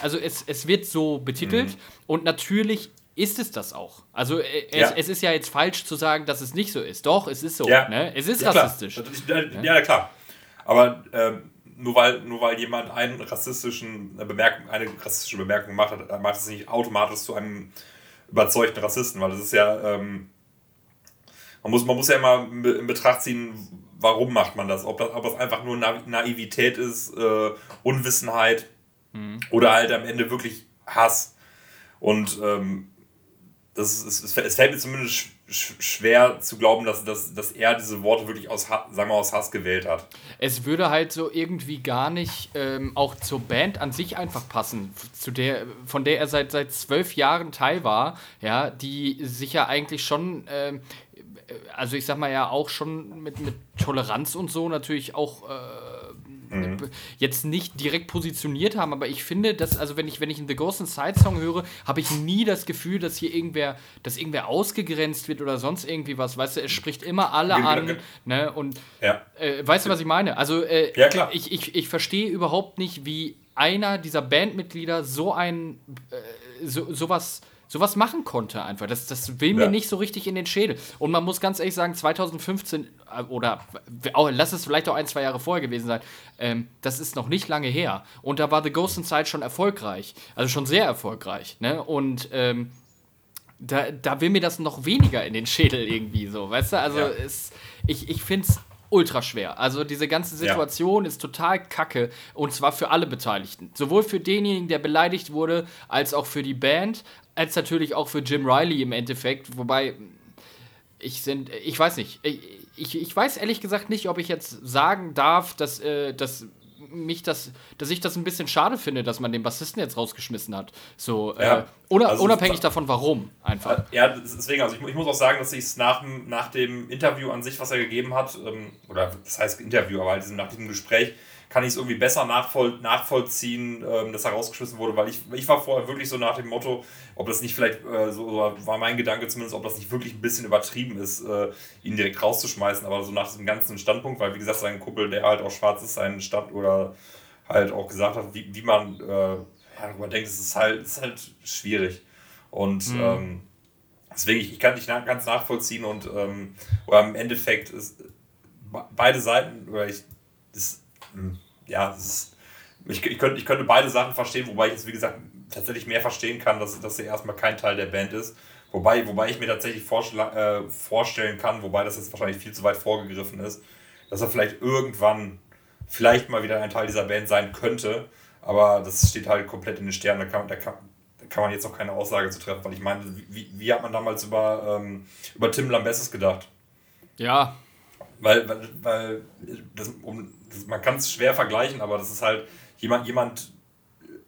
also es, es wird so betitelt mhm. und natürlich ist es das auch. Also äh, es, ja. es, ist ja jetzt falsch zu sagen, dass es nicht so ist. Doch, es ist so. Ja. Ne? Es ist ja, rassistisch. Klar. Ja, ja, klar. Aber ähm, nur, weil, nur weil jemand einen rassistischen eine Bemerkung, eine rassistische Bemerkung macht, macht es nicht automatisch zu einem überzeugten Rassisten, weil das ist ja, ähm, man, muss, man muss ja immer in Betracht ziehen, warum macht man das? Ob das, ob das einfach nur Naivität ist, äh, Unwissenheit mhm. oder halt am Ende wirklich Hass. Und ähm, das ist, es, fällt mir zumindest schwer zu glauben, dass, dass, dass er diese Worte wirklich aus, sagen wir, aus Hass gewählt hat. Es würde halt so irgendwie gar nicht ähm, auch zur Band an sich einfach passen, zu der, von der er seit, seit zwölf Jahren Teil war, ja, die sich ja eigentlich schon, ähm, also ich sag mal ja auch schon mit, mit Toleranz und so natürlich auch äh, mhm. jetzt nicht direkt positioniert haben, aber ich finde, dass, also wenn ich, wenn ich einen The Ghost Inside Song höre, habe ich nie das Gefühl, dass hier irgendwer, dass irgendwer ausgegrenzt wird oder sonst irgendwie was. Weißt du, es spricht immer alle an. Ne? Und ja. äh, weißt du, was ich meine? Also äh, ja, klar. ich, ich, ich verstehe überhaupt nicht, wie einer dieser Bandmitglieder so ein äh, so, sowas sowas machen konnte einfach. Das, das will mir ja. nicht so richtig in den Schädel. Und man muss ganz ehrlich sagen, 2015 äh, oder auch, lass es vielleicht auch ein, zwei Jahre vorher gewesen sein, ähm, das ist noch nicht lange her. Und da war The Ghost Inside schon erfolgreich. Also schon sehr erfolgreich. Ne? Und ähm, da, da will mir das noch weniger in den Schädel irgendwie so, weißt du? Also ja. es, ich, ich finde es ultra schwer. Also diese ganze Situation ja. ist total kacke und zwar für alle Beteiligten. Sowohl für denjenigen, der beleidigt wurde, als auch für die Band, als natürlich auch für Jim Riley im Endeffekt. Wobei ich sind, ich weiß nicht, ich, ich weiß ehrlich gesagt nicht, ob ich jetzt sagen darf, dass, äh, dass mich das, dass ich das ein bisschen schade finde, dass man den Bassisten jetzt rausgeschmissen hat. So, äh, ja, äh, oder, also unabhängig davon, warum einfach. Ja, deswegen, also ich, ich muss auch sagen, dass ich es nach, nach dem Interview an sich, was er gegeben hat, ähm, oder das heißt Interview, aber halt nach diesem Gespräch, kann ich es irgendwie besser nachvoll, nachvollziehen, ähm, dass er rausgeschmissen wurde, weil ich, ich war vorher wirklich so nach dem Motto, ob das nicht vielleicht, äh, so war mein Gedanke zumindest, ob das nicht wirklich ein bisschen übertrieben ist, äh, ihn direkt rauszuschmeißen, aber so nach diesem ganzen Standpunkt, weil wie gesagt, sein Kumpel, der halt auch schwarz ist, seinen Stand oder halt auch gesagt hat, wie, wie man äh, ja, darüber denkt, es ist halt, ist halt schwierig. Und mhm. ähm, deswegen, ich, ich kann nicht nach, ganz nachvollziehen und ähm, oder im Endeffekt ist beide Seiten, oder ich, hm, ja, ist, ich, ich, könnte, ich könnte beide Sachen verstehen, wobei ich jetzt, wie gesagt, tatsächlich mehr verstehen kann, dass, dass er erstmal kein Teil der Band ist. Wobei, wobei ich mir tatsächlich äh, vorstellen kann, wobei das jetzt wahrscheinlich viel zu weit vorgegriffen ist, dass er vielleicht irgendwann vielleicht mal wieder ein Teil dieser Band sein könnte. Aber das steht halt komplett in den Sternen. Da kann, da kann, da kann man jetzt noch keine Aussage zu treffen, weil ich meine, wie, wie hat man damals über, ähm, über Tim Lambesis gedacht? Ja. Weil, weil, weil das, um, das, man kann es schwer vergleichen, aber das ist halt jemand, jemand,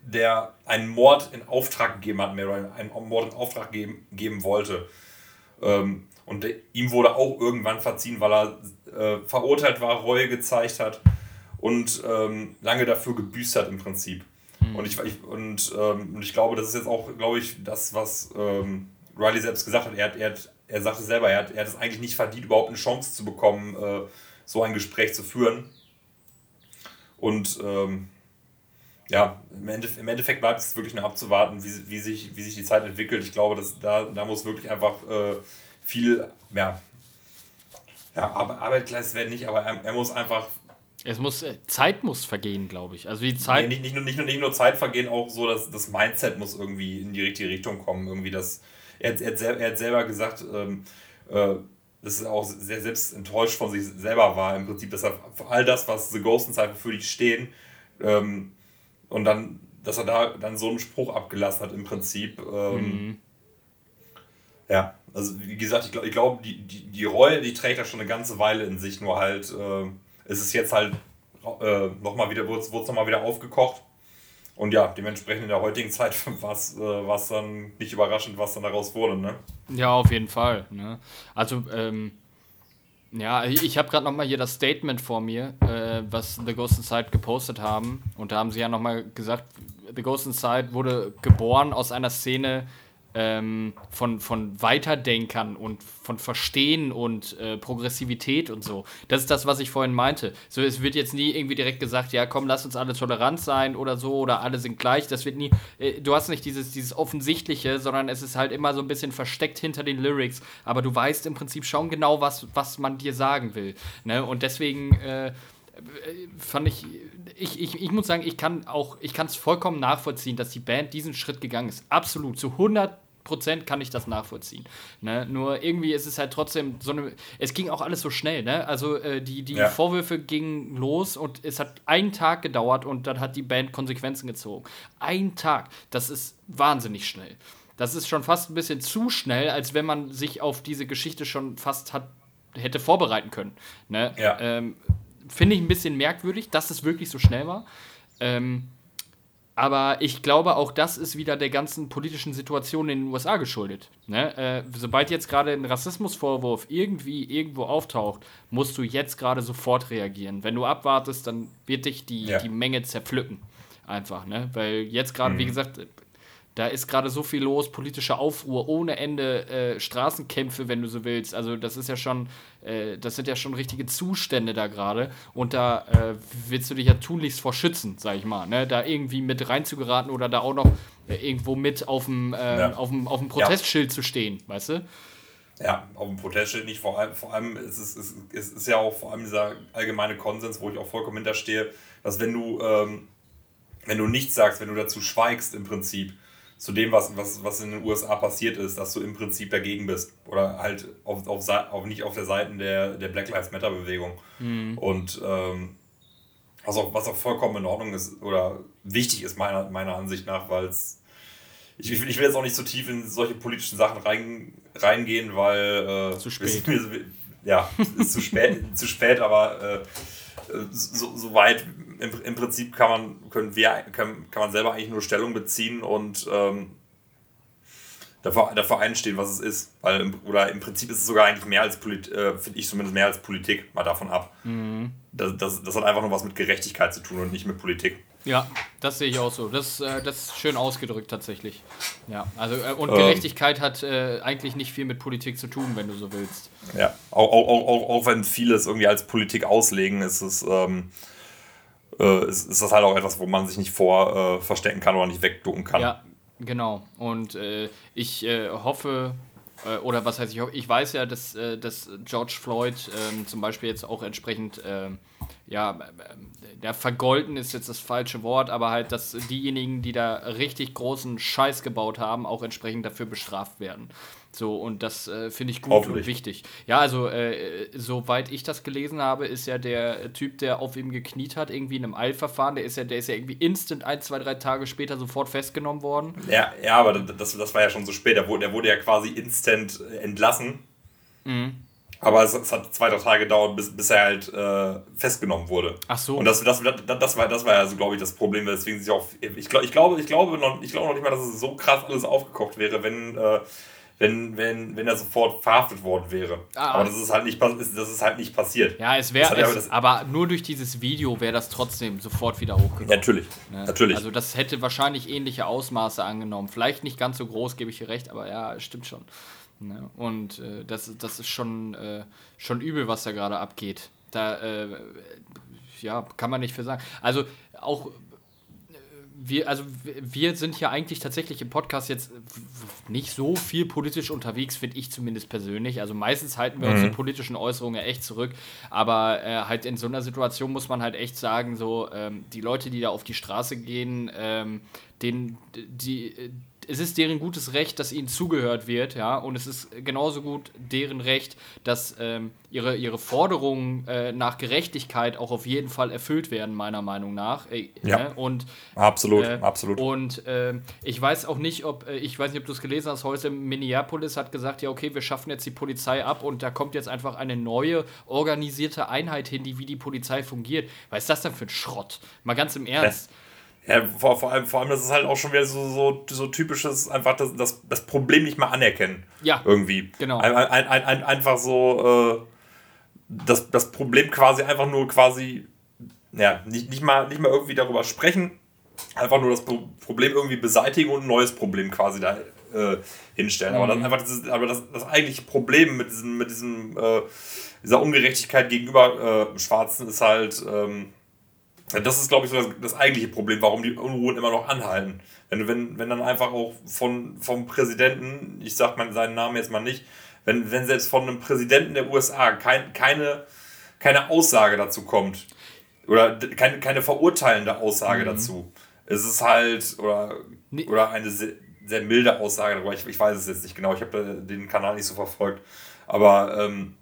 der einen Mord in Auftrag gegeben hat, mehr oder einen Mord in Auftrag geben, geben wollte. Ähm, und der, ihm wurde auch irgendwann verziehen, weil er äh, verurteilt war, Reue gezeigt hat und ähm, lange dafür gebüßt hat im Prinzip. Mhm. Und, ich, ich, und, ähm, und ich glaube, das ist jetzt auch, glaube ich, das, was ähm, Riley selbst gesagt hat. Er, hat, er, hat, er sagte selber, er hat, er hat es eigentlich nicht verdient, überhaupt eine Chance zu bekommen, äh, so ein Gespräch zu führen. Und ähm, ja, im Endeffekt, im Endeffekt bleibt es wirklich nur abzuwarten, wie, wie, sich, wie sich die Zeit entwickelt. Ich glaube, dass da, da muss wirklich einfach äh, viel, ja, ja, Arbeit geleistet werden nicht, aber er, er muss einfach es muss, äh, Zeit muss vergehen, glaube ich. Also die Zeit. Nee, nicht, nicht, nur, nicht, nur, nicht nur Zeit vergehen, auch so, dass das Mindset muss irgendwie in die richtige Richtung kommen. Irgendwie das, er, er, er hat selber gesagt, ähm, äh, dass er auch sehr selbst enttäuscht von sich selber war, im Prinzip, dass er für all das, was The Ghost und Cypher für dich stehen, ähm, und dann, dass er da dann so einen Spruch abgelassen hat, im Prinzip. Ähm, mhm. Ja, also wie gesagt, ich glaube, ich glaub, die, die, die Reue, die trägt er schon eine ganze Weile in sich, nur halt. Äh, ist es jetzt halt äh, nochmal wieder, wurde es nochmal wieder aufgekocht. Und ja, dementsprechend in der heutigen Zeit war es äh, dann nicht überraschend, was dann daraus wurde, ne? Ja, auf jeden Fall. Ne? Also, ähm, ja, ich habe gerade nochmal hier das Statement vor mir, äh, was The Ghost Inside gepostet haben. Und da haben sie ja nochmal gesagt, The Ghost Inside wurde geboren aus einer Szene, ähm, von, von Weiterdenkern und von Verstehen und äh, Progressivität und so. Das ist das, was ich vorhin meinte. So, es wird jetzt nie irgendwie direkt gesagt, ja, komm, lass uns alle tolerant sein oder so oder alle sind gleich. Das wird nie. Äh, du hast nicht dieses, dieses Offensichtliche, sondern es ist halt immer so ein bisschen versteckt hinter den Lyrics. Aber du weißt im Prinzip schon genau, was, was man dir sagen will. Ne? Und deswegen. Äh, fand ich, ich, ich, ich muss sagen, ich kann auch, ich kann es vollkommen nachvollziehen, dass die Band diesen Schritt gegangen ist. Absolut, zu 100 Prozent kann ich das nachvollziehen. Ne? Nur irgendwie ist es halt trotzdem so eine. Es ging auch alles so schnell, ne? Also äh, die, die ja. Vorwürfe gingen los und es hat einen Tag gedauert und dann hat die Band Konsequenzen gezogen. Ein Tag, das ist wahnsinnig schnell. Das ist schon fast ein bisschen zu schnell, als wenn man sich auf diese Geschichte schon fast hat, hätte vorbereiten können. Ne? Ja. Ähm, Finde ich ein bisschen merkwürdig, dass es wirklich so schnell war. Ähm, aber ich glaube, auch das ist wieder der ganzen politischen Situation in den USA geschuldet. Ne? Äh, sobald jetzt gerade ein Rassismusvorwurf irgendwie irgendwo auftaucht, musst du jetzt gerade sofort reagieren. Wenn du abwartest, dann wird dich die, ja. die Menge zerpflücken. Einfach, ne? Weil jetzt gerade, mhm. wie gesagt, da ist gerade so viel los, politische Aufruhr ohne Ende, äh, Straßenkämpfe, wenn du so willst. Also das ist ja schon, äh, das sind ja schon richtige Zustände da gerade. Und da äh, willst du dich ja tunlichst vor schützen, sag ich mal. Ne? Da irgendwie mit reinzugeraten oder da auch noch äh, irgendwo mit auf dem, äh, ja. auf dem, auf dem Protestschild ja. zu stehen, weißt du? Ja, auf dem Protestschild nicht. Vor allem, vor allem ist es, ist, es ist ja auch vor allem dieser allgemeine Konsens, wo ich auch vollkommen hinterstehe, dass wenn du, ähm, wenn du nichts sagst, wenn du dazu schweigst im Prinzip, zu dem, was, was, was in den USA passiert ist, dass du im Prinzip dagegen bist. Oder halt auf, auf, auf nicht auf der Seite der, der Black Lives Matter Bewegung. Mhm. Und ähm, was, auch, was auch vollkommen in Ordnung ist oder wichtig ist, meiner, meiner Ansicht nach, weil es. Ich, ich will jetzt auch nicht so tief in solche politischen Sachen rein, reingehen, weil. Äh, zu spät. ja, ist zu spät, zu spät, aber äh, so, so weit im, im Prinzip kann man, können wir, kann, kann man selber eigentlich nur Stellung beziehen und ähm, dafür, dafür einstehen, was es ist. Weil im, oder im Prinzip ist es sogar eigentlich mehr als Politik, äh, finde ich zumindest mehr als Politik, mal davon ab. Mhm. Das, das, das hat einfach nur was mit Gerechtigkeit zu tun und nicht mit Politik. Ja, das sehe ich auch so. Das, äh, das ist schön ausgedrückt tatsächlich. Ja, also äh, und ähm, Gerechtigkeit hat äh, eigentlich nicht viel mit Politik zu tun, wenn du so willst. Ja, auch, auch, auch, auch wenn viele es irgendwie als Politik auslegen, ist es ähm, äh, ist, ist, das halt auch etwas, wo man sich nicht vor äh, verstecken kann oder nicht wegducken kann. Ja, genau. Und äh, ich hoffe, oder was heißt ich hoffe, ich weiß ja, dass, dass George Floyd ähm, zum Beispiel jetzt auch entsprechend ähm, ja, der vergolden ist jetzt das falsche Wort, aber halt, dass diejenigen, die da richtig großen Scheiß gebaut haben, auch entsprechend dafür bestraft werden. So, und das äh, finde ich gut und wichtig. Ja, also, äh, soweit ich das gelesen habe, ist ja der Typ, der auf ihm gekniet hat, irgendwie in einem Eilverfahren, der ist ja, der ist ja irgendwie instant ein, zwei, drei Tage später sofort festgenommen worden. Ja, ja, aber das, das war ja schon so spät. Der wurde, der wurde ja quasi instant entlassen. Mhm. Aber es, es, hat zwei, drei Tage gedauert, bis, bis er halt äh, festgenommen wurde. Ach so. Und das, das, das, das, war, das war ja so, glaube ich, das Problem, weswegen sich auch. Ich, glaub, ich, glaube, ich, glaube noch, ich glaube noch nicht mal, dass es so krass alles aufgekocht wäre, wenn. Äh, wenn, wenn, wenn er sofort verhaftet worden wäre. Ah, aber das ist halt nicht, das ist halt nicht passiert. Ja, es wäre, aber nur durch dieses Video wäre das trotzdem sofort wieder hochgekommen. Ja, natürlich, ne? natürlich. Also das hätte wahrscheinlich ähnliche Ausmaße angenommen. Vielleicht nicht ganz so groß, gebe ich dir recht, aber ja, stimmt schon. Ne? Und äh, das, das ist schon, äh, schon übel, was da gerade abgeht. Da äh, ja, kann man nicht für sagen. Also auch wir, also wir sind ja eigentlich tatsächlich im Podcast jetzt nicht so viel politisch unterwegs, finde ich zumindest persönlich. Also meistens halten wir mhm. unsere politischen Äußerungen ja echt zurück. Aber äh, halt in so einer Situation muss man halt echt sagen, so ähm, die Leute, die da auf die Straße gehen, ähm, denen, die, es ist deren gutes Recht, dass ihnen zugehört wird, ja, und es ist genauso gut deren Recht, dass ähm, ihre, ihre Forderungen äh, nach Gerechtigkeit auch auf jeden Fall erfüllt werden, meiner Meinung nach. Äh, ja, ne? und, absolut, äh, absolut. Und ähm, ich weiß auch nicht, ob, äh, ich weiß nicht, ob du es gelesen hast, heute Minneapolis hat gesagt, ja, okay, wir schaffen jetzt die Polizei ab und da kommt jetzt einfach eine neue organisierte Einheit hin, die wie die Polizei fungiert. Was ist das denn für ein Schrott? Mal ganz im Ernst. Ja, vor, vor, allem, vor allem, das ist halt auch schon wieder so, so, so typisches, einfach das, das, das Problem nicht mal anerkennen. Ja. Irgendwie. Genau. Ein, ein, ein, ein einfach so, äh, das, das Problem quasi einfach nur quasi, ja, nicht, nicht, mal, nicht mal irgendwie darüber sprechen, einfach nur das Problem irgendwie beseitigen und ein neues Problem quasi da äh, hinstellen. Mhm. Aber, das, einfach dieses, aber das, das eigentliche Problem mit, diesem, mit diesem, äh, dieser Ungerechtigkeit gegenüber äh, Schwarzen ist halt, ähm, das ist, glaube ich, so das, das, eigentliche Problem, warum die Unruhen immer noch anhalten. Wenn, wenn, wenn dann einfach auch von, vom Präsidenten, ich sage mal seinen Namen jetzt mal nicht, wenn, wenn selbst von einem Präsidenten der USA kein, keine, keine Aussage dazu kommt, oder keine, keine verurteilende Aussage mhm. dazu, es ist halt, oder, nee. oder eine sehr, sehr milde Aussage darüber, ich, ich weiß es jetzt nicht genau, ich habe den Kanal nicht so verfolgt, aber ähm,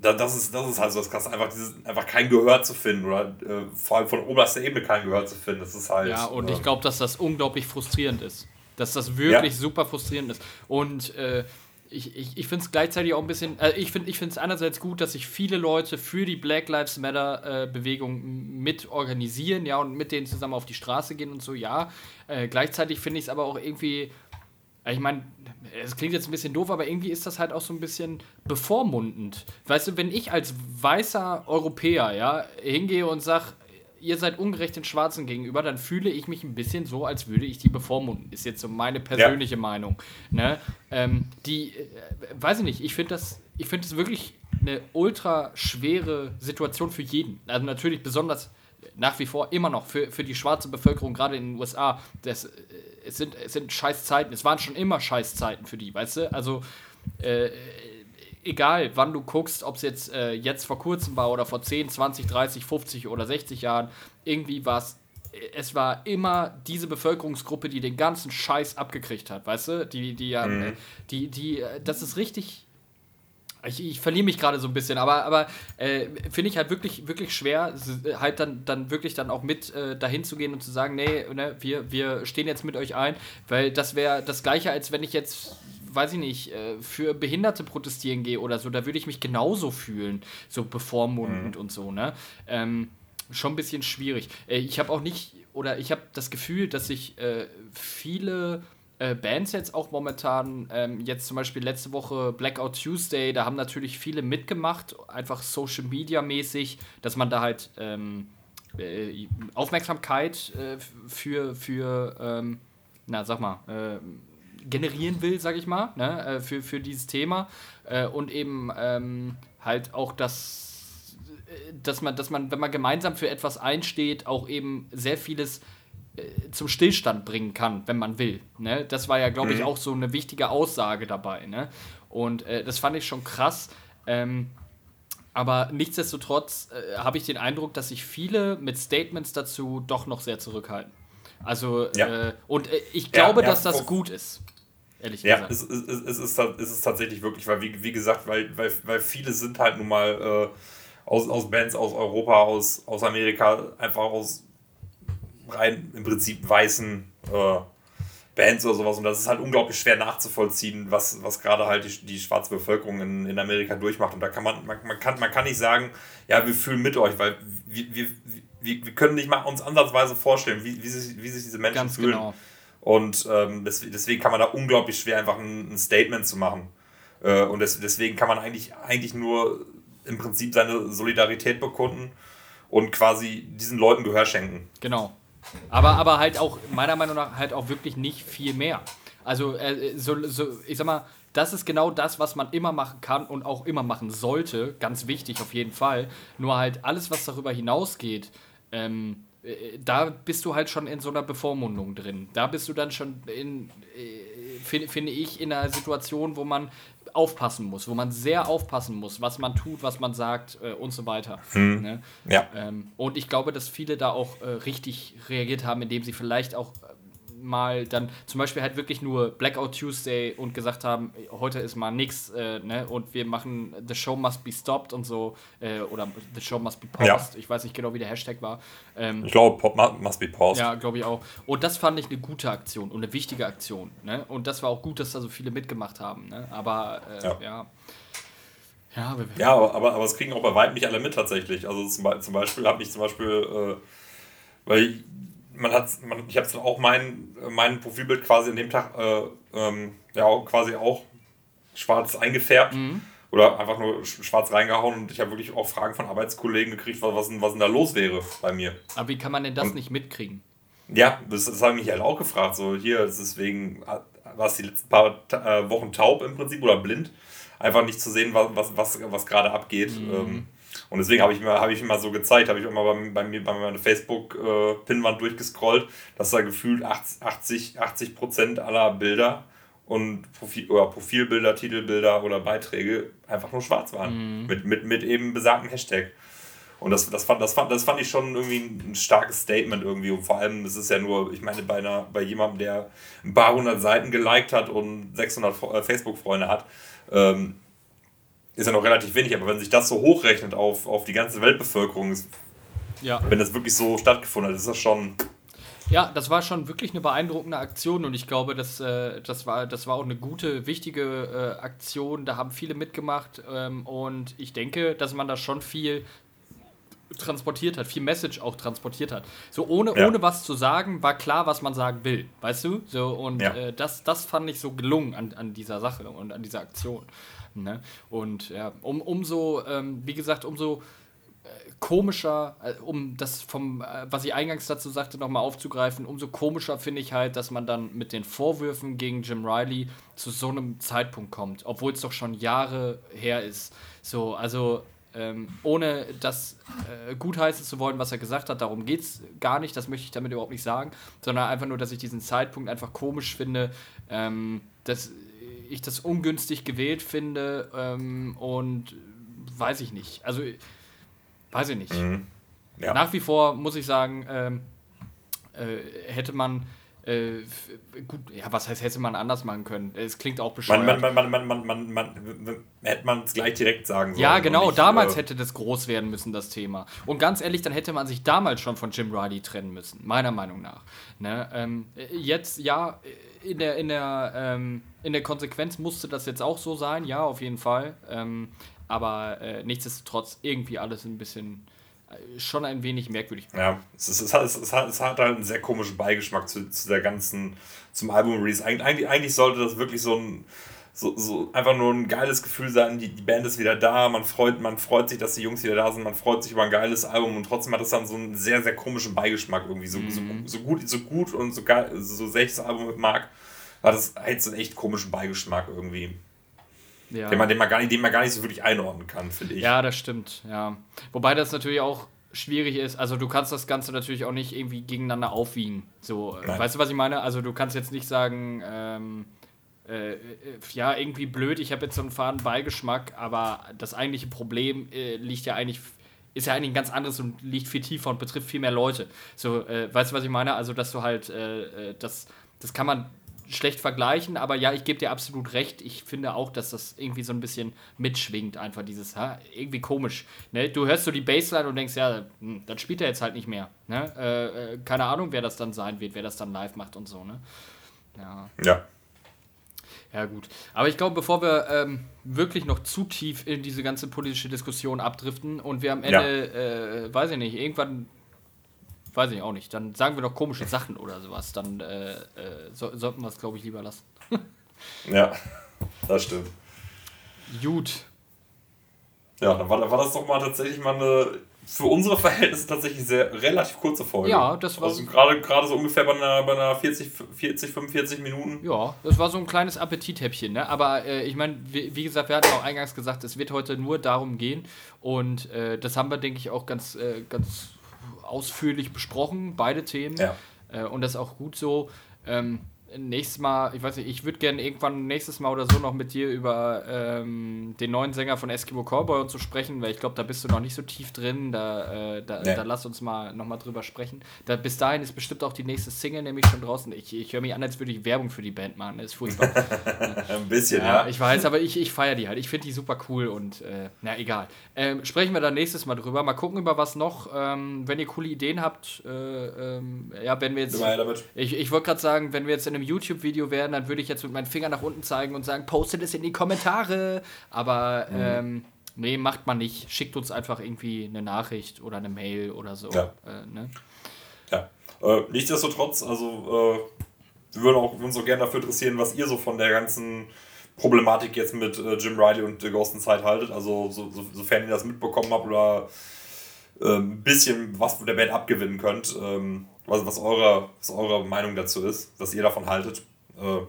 das ist, das ist halt so das Krasse, einfach, dieses, einfach kein Gehör zu finden oder äh, vor allem von oberster Ebene kein Gehör zu finden. Das ist halt. Ja, und äh, ich glaube, dass das unglaublich frustrierend ist. Dass das wirklich ja. super frustrierend ist. Und äh, ich, ich, ich finde es gleichzeitig auch ein bisschen, äh, ich finde es einerseits gut, dass sich viele Leute für die Black Lives Matter äh, Bewegung mit organisieren, ja, und mit denen zusammen auf die Straße gehen und so, ja. Äh, gleichzeitig finde ich es aber auch irgendwie ich meine, es klingt jetzt ein bisschen doof, aber irgendwie ist das halt auch so ein bisschen bevormundend. Weißt du, wenn ich als weißer Europäer, ja, hingehe und sage, ihr seid ungerecht den Schwarzen gegenüber, dann fühle ich mich ein bisschen so, als würde ich die bevormunden. Ist jetzt so meine persönliche ja. Meinung. Ne? Ähm, die, äh, weiß ich nicht, ich finde das, ich finde es wirklich eine ultra schwere Situation für jeden. Also natürlich besonders nach wie vor immer noch für, für die schwarze Bevölkerung, gerade in den USA. Das, äh, es sind, es sind scheiß Zeiten. Es waren schon immer scheiß Zeiten für die, weißt du? Also, äh, egal wann du guckst, ob es jetzt, äh, jetzt vor kurzem war oder vor 10, 20, 30, 50 oder 60 Jahren, irgendwie war es es war immer diese Bevölkerungsgruppe, die den ganzen Scheiß abgekriegt hat, weißt du? Die, die, mhm. die, die, das ist richtig, ich, ich verliere mich gerade so ein bisschen, aber, aber äh, finde ich halt wirklich, wirklich schwer, halt dann, dann wirklich dann auch mit äh, dahin zu gehen und zu sagen, nee, ne, wir, wir stehen jetzt mit euch ein, weil das wäre das gleiche, als wenn ich jetzt, weiß ich nicht, äh, für Behinderte protestieren gehe oder so, da würde ich mich genauso fühlen, so bevormundend mhm. und so, ne? Ähm, schon ein bisschen schwierig. Äh, ich habe auch nicht, oder ich habe das Gefühl, dass sich äh, viele äh, Bands jetzt auch momentan, ähm, jetzt zum Beispiel letzte Woche Blackout Tuesday, da haben natürlich viele mitgemacht, einfach Social Media mäßig, dass man da halt ähm, äh, Aufmerksamkeit äh, für, für ähm, na sag mal, äh, generieren will, sag ich mal, ne, äh, für, für dieses Thema. Äh, und eben ähm, halt auch das, dass man, dass man, wenn man gemeinsam für etwas einsteht, auch eben sehr vieles zum Stillstand bringen kann, wenn man will. Ne? Das war ja, glaube ich, mhm. auch so eine wichtige Aussage dabei. Ne? Und äh, das fand ich schon krass. Ähm, aber nichtsdestotrotz äh, habe ich den Eindruck, dass sich viele mit Statements dazu doch noch sehr zurückhalten. Also, ja. äh, und äh, ich glaube, ja, ja, dass das gut ist. Ehrlich ja, gesagt. Ja, es, es, es, ist, es ist tatsächlich wirklich, weil, wie, wie gesagt, weil, weil, weil viele sind halt nun mal äh, aus, aus Bands aus Europa, aus, aus Amerika, einfach aus rein im Prinzip weißen äh, Bands oder sowas. Und das ist halt unglaublich schwer nachzuvollziehen, was, was gerade halt die, die schwarze Bevölkerung in, in Amerika durchmacht. Und da kann man, man, man, kann, man kann nicht sagen, ja, wir fühlen mit euch, weil wir, wir, wir, wir können nicht mal uns ansatzweise vorstellen, wie, wie, sich, wie sich diese Menschen Ganz fühlen. Genau. Und ähm, deswegen kann man da unglaublich schwer einfach ein, Statement zu machen. Äh, und des, deswegen kann man eigentlich, eigentlich nur im Prinzip seine Solidarität bekunden und quasi diesen Leuten Gehör schenken. Genau. Aber, aber halt auch, meiner Meinung nach, halt auch wirklich nicht viel mehr. Also, äh, so, so, ich sag mal, das ist genau das, was man immer machen kann und auch immer machen sollte. Ganz wichtig auf jeden Fall. Nur halt alles, was darüber hinausgeht, ähm, äh, da bist du halt schon in so einer Bevormundung drin. Da bist du dann schon äh, finde find ich, in einer Situation, wo man aufpassen muss, wo man sehr aufpassen muss, was man tut, was man sagt äh, und so weiter. Hm. Ne? Ja. Ähm, und ich glaube, dass viele da auch äh, richtig reagiert haben, indem sie vielleicht auch mal dann zum Beispiel halt wirklich nur Blackout Tuesday und gesagt haben, heute ist mal nix äh, ne? und wir machen The Show Must Be Stopped und so äh, oder The Show Must Be Paused. Ja. Ich weiß nicht genau, wie der Hashtag war. Ähm, ich glaube, Pop Must Be Paused. Ja, glaube ich auch. Und das fand ich eine gute Aktion und eine wichtige Aktion. Ne? Und das war auch gut, dass da so viele mitgemacht haben. Ne? Aber äh, ja. ja. Ja, ja aber, aber, es kriegen auch bei weitem nicht alle mit tatsächlich. Also zum, zum Beispiel habe ich zum Beispiel, äh, weil man hat, man, ich habe dann auch mein, mein Profilbild quasi an dem Tag äh, ähm, ja quasi auch schwarz eingefärbt mhm. oder einfach nur schwarz reingehauen und ich habe wirklich auch Fragen von Arbeitskollegen gekriegt, was, was, denn, was denn da los wäre bei mir. Aber wie kann man denn das und, nicht mitkriegen? Ja, das, das haben mich halt auch gefragt. So, hier, ist deswegen war es die letzten paar äh, Wochen taub im Prinzip oder blind. Einfach nicht zu sehen, was, was, was, was gerade abgeht. Mhm. Ähm, und deswegen habe ich, mir, hab ich mal so gezeigt, habe ich immer bei, bei mir bei meiner Facebook-Pinwand durchgescrollt, dass da gefühlt 80, 80 Prozent aller Bilder und Profil, oder Profilbilder, Titelbilder oder Beiträge einfach nur schwarz waren. Mhm. Mit, mit, mit eben besagtem Hashtag. Und das, das, fand, das, fand, das fand ich schon irgendwie ein starkes Statement irgendwie. Und vor allem, das ist ja nur, ich meine, bei, einer, bei jemandem, der ein paar hundert Seiten geliked hat und 600 äh, Facebook-Freunde hat, ähm, ist ja noch relativ wenig, aber wenn sich das so hochrechnet auf, auf die ganze Weltbevölkerung, ja. wenn das wirklich so stattgefunden hat, ist das schon. Ja, das war schon wirklich eine beeindruckende Aktion und ich glaube, dass, äh, das, war, das war auch eine gute, wichtige äh, Aktion. Da haben viele mitgemacht ähm, und ich denke, dass man da schon viel transportiert hat, viel Message auch transportiert hat. So ohne, ja. ohne was zu sagen, war klar, was man sagen will, weißt du? So, und ja. äh, das, das fand ich so gelungen an, an dieser Sache und an dieser Aktion. Ne? Und ja, um, umso, ähm, wie gesagt, umso äh, komischer, äh, um das vom, äh, was ich eingangs dazu sagte, nochmal aufzugreifen, umso komischer finde ich halt, dass man dann mit den Vorwürfen gegen Jim Riley zu so einem Zeitpunkt kommt, obwohl es doch schon Jahre her ist. So, also ähm, ohne das äh, gutheißen zu wollen, was er gesagt hat, darum geht es gar nicht, das möchte ich damit überhaupt nicht sagen, sondern einfach nur, dass ich diesen Zeitpunkt einfach komisch finde, ähm, dass ich das ungünstig gewählt finde ähm, und weiß ich nicht. Also, weiß ich nicht. Mhm. Ja. Nach wie vor muss ich sagen, ähm, äh, hätte man äh, gut, ja, was heißt, hätte man anders machen können? Es klingt auch bescheuert. Man, man, man, man, man, man, man, hätte man es gleich direkt sagen sollen. Ja, genau, nicht, damals äh, hätte das groß werden müssen, das Thema. Und ganz ehrlich, dann hätte man sich damals schon von Jim Riley trennen müssen, meiner Meinung nach. Ne? Ähm, jetzt, ja, in der, in, der, ähm, in der Konsequenz musste das jetzt auch so sein, ja, auf jeden Fall. Ähm, aber äh, nichtsdestotrotz irgendwie alles ein bisschen schon ein wenig merkwürdig. Ja, es, ist, es, hat, es, hat, es hat halt einen sehr komischen Beigeschmack zu, zu der ganzen, zum Album-Release. Eig eigentlich, eigentlich sollte das wirklich so ein, so, so einfach nur ein geiles Gefühl sein, die, die Band ist wieder da, man freut, man freut sich, dass die Jungs wieder da sind, man freut sich über ein geiles Album und trotzdem hat es dann so einen sehr, sehr komischen Beigeschmack irgendwie. So, mhm. so, so, gut, so gut und so geil, so sehr ich das Album mag, hat es halt so einen echt komischen Beigeschmack irgendwie. Ja. Den, man, den, man gar nicht, den man gar nicht so wirklich einordnen kann, finde ich. Ja, das stimmt, ja. Wobei das natürlich auch schwierig ist, also du kannst das Ganze natürlich auch nicht irgendwie gegeneinander aufwiegen. So, Nein. weißt du, was ich meine? Also du kannst jetzt nicht sagen, ähm, äh, äh, ja, irgendwie blöd, ich habe jetzt so einen faden Beigeschmack, aber das eigentliche Problem äh, liegt ja eigentlich, ist ja eigentlich ein ganz anderes und liegt viel tiefer und betrifft viel mehr Leute. So, äh, weißt du, was ich meine? Also, dass du halt, äh, äh, das, das kann man schlecht vergleichen, aber ja, ich gebe dir absolut recht. Ich finde auch, dass das irgendwie so ein bisschen mitschwingt, einfach dieses, ha, irgendwie komisch. Ne? Du hörst so die Bassline und denkst, ja, hm, dann spielt er jetzt halt nicht mehr. Ne? Keine Ahnung, wer das dann sein wird, wer das dann live macht und so. Ne? Ja. ja. Ja, gut. Aber ich glaube, bevor wir ähm, wirklich noch zu tief in diese ganze politische Diskussion abdriften und wir am Ende, ja. äh, weiß ich nicht, irgendwann weiß ich auch nicht. Dann sagen wir doch komische Sachen oder sowas. Dann äh, äh, so, sollten wir es, glaube ich, lieber lassen. ja, das stimmt. Gut. Ja, dann war, war das doch mal tatsächlich mal eine für unsere Verhältnisse tatsächlich sehr relativ kurze Folge. Ja, das war. Also gerade, gerade so ungefähr bei einer, bei einer 40, 40, 45 Minuten. Ja, das war so ein kleines Appetithäppchen, ne? Aber äh, ich meine, wie, wie, gesagt, wir hatten auch eingangs gesagt, es wird heute nur darum gehen. Und äh, das haben wir, denke ich, auch ganz, äh, ganz ausführlich besprochen, beide Themen. Ja. Äh, und das ist auch gut so. Ähm, nächstes Mal, ich weiß nicht, ich würde gerne irgendwann nächstes Mal oder so noch mit dir über ähm, den neuen Sänger von Eskimo Cowboy und so sprechen, weil ich glaube, da bist du noch nicht so tief drin. Da, äh, da, nee. da lass uns mal nochmal drüber sprechen. Da, bis dahin ist bestimmt auch die nächste Single nämlich schon draußen. Ich, ich höre mich an, als würde ich Werbung für die Band machen. Das ist furchtbar. Ein bisschen, ja, ja. Ich weiß, aber ich, ich feiere die halt. Ich finde die super cool und äh, na egal. Ähm, sprechen wir dann nächstes Mal drüber. Mal gucken über was noch. Ähm, wenn ihr coole Ideen habt, äh, ähm, ja, wenn wir jetzt. Ich, ich wollte gerade sagen, wenn wir jetzt in einem einem YouTube-Video wären, dann würde ich jetzt mit meinen Fingern nach unten zeigen und sagen, postet es in die Kommentare. Aber mhm. ähm, nee, macht man nicht. Schickt uns einfach irgendwie eine Nachricht oder eine Mail oder so. Ja. Äh, ne? ja. Äh, nichtsdestotrotz, also äh, wir würden auch, uns auch gerne dafür interessieren, was ihr so von der ganzen Problematik jetzt mit äh, Jim Riley und der Ghost in Zeit haltet. Also so, so, sofern ihr das mitbekommen habt oder äh, ein bisschen was von der Band abgewinnen könnt. Ähm, was, was, eure, was eure Meinung dazu ist, was ihr davon haltet. Äh,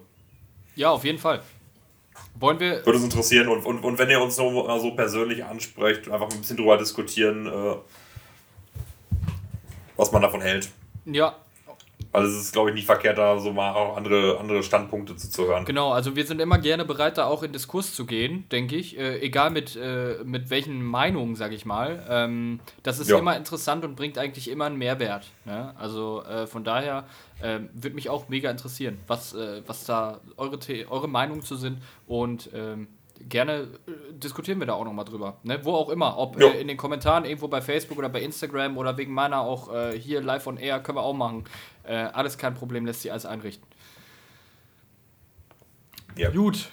ja, auf jeden Fall. Wollen wir. Würde uns interessieren und, und, und wenn ihr uns so, so persönlich ansprecht, einfach ein bisschen drüber diskutieren, äh, was man davon hält. Ja, also es ist, glaube ich, nicht verkehrt, da so mal auch andere, andere Standpunkte zuzuhören. Genau, also wir sind immer gerne bereit, da auch in Diskurs zu gehen, denke ich. Äh, egal mit, äh, mit welchen Meinungen, sage ich mal. Ähm, das ist ja. immer interessant und bringt eigentlich immer einen Mehrwert. Ne? Also äh, von daher ähm, würde mich auch mega interessieren, was, äh, was da eure, eure Meinungen zu sind. Und ähm, gerne äh, diskutieren wir da auch nochmal drüber. Ne? Wo auch immer. Ob äh, in den Kommentaren irgendwo bei Facebook oder bei Instagram oder wegen meiner auch äh, hier live on air können wir auch machen. Äh, alles kein Problem, lässt sich alles einrichten. Ja. Gut.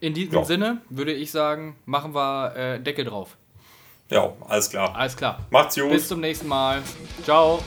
In diesem ja. Sinne würde ich sagen, machen wir äh, Deckel drauf. Ja, alles klar. Alles klar. Macht's gut. Bis zum nächsten Mal. Ciao.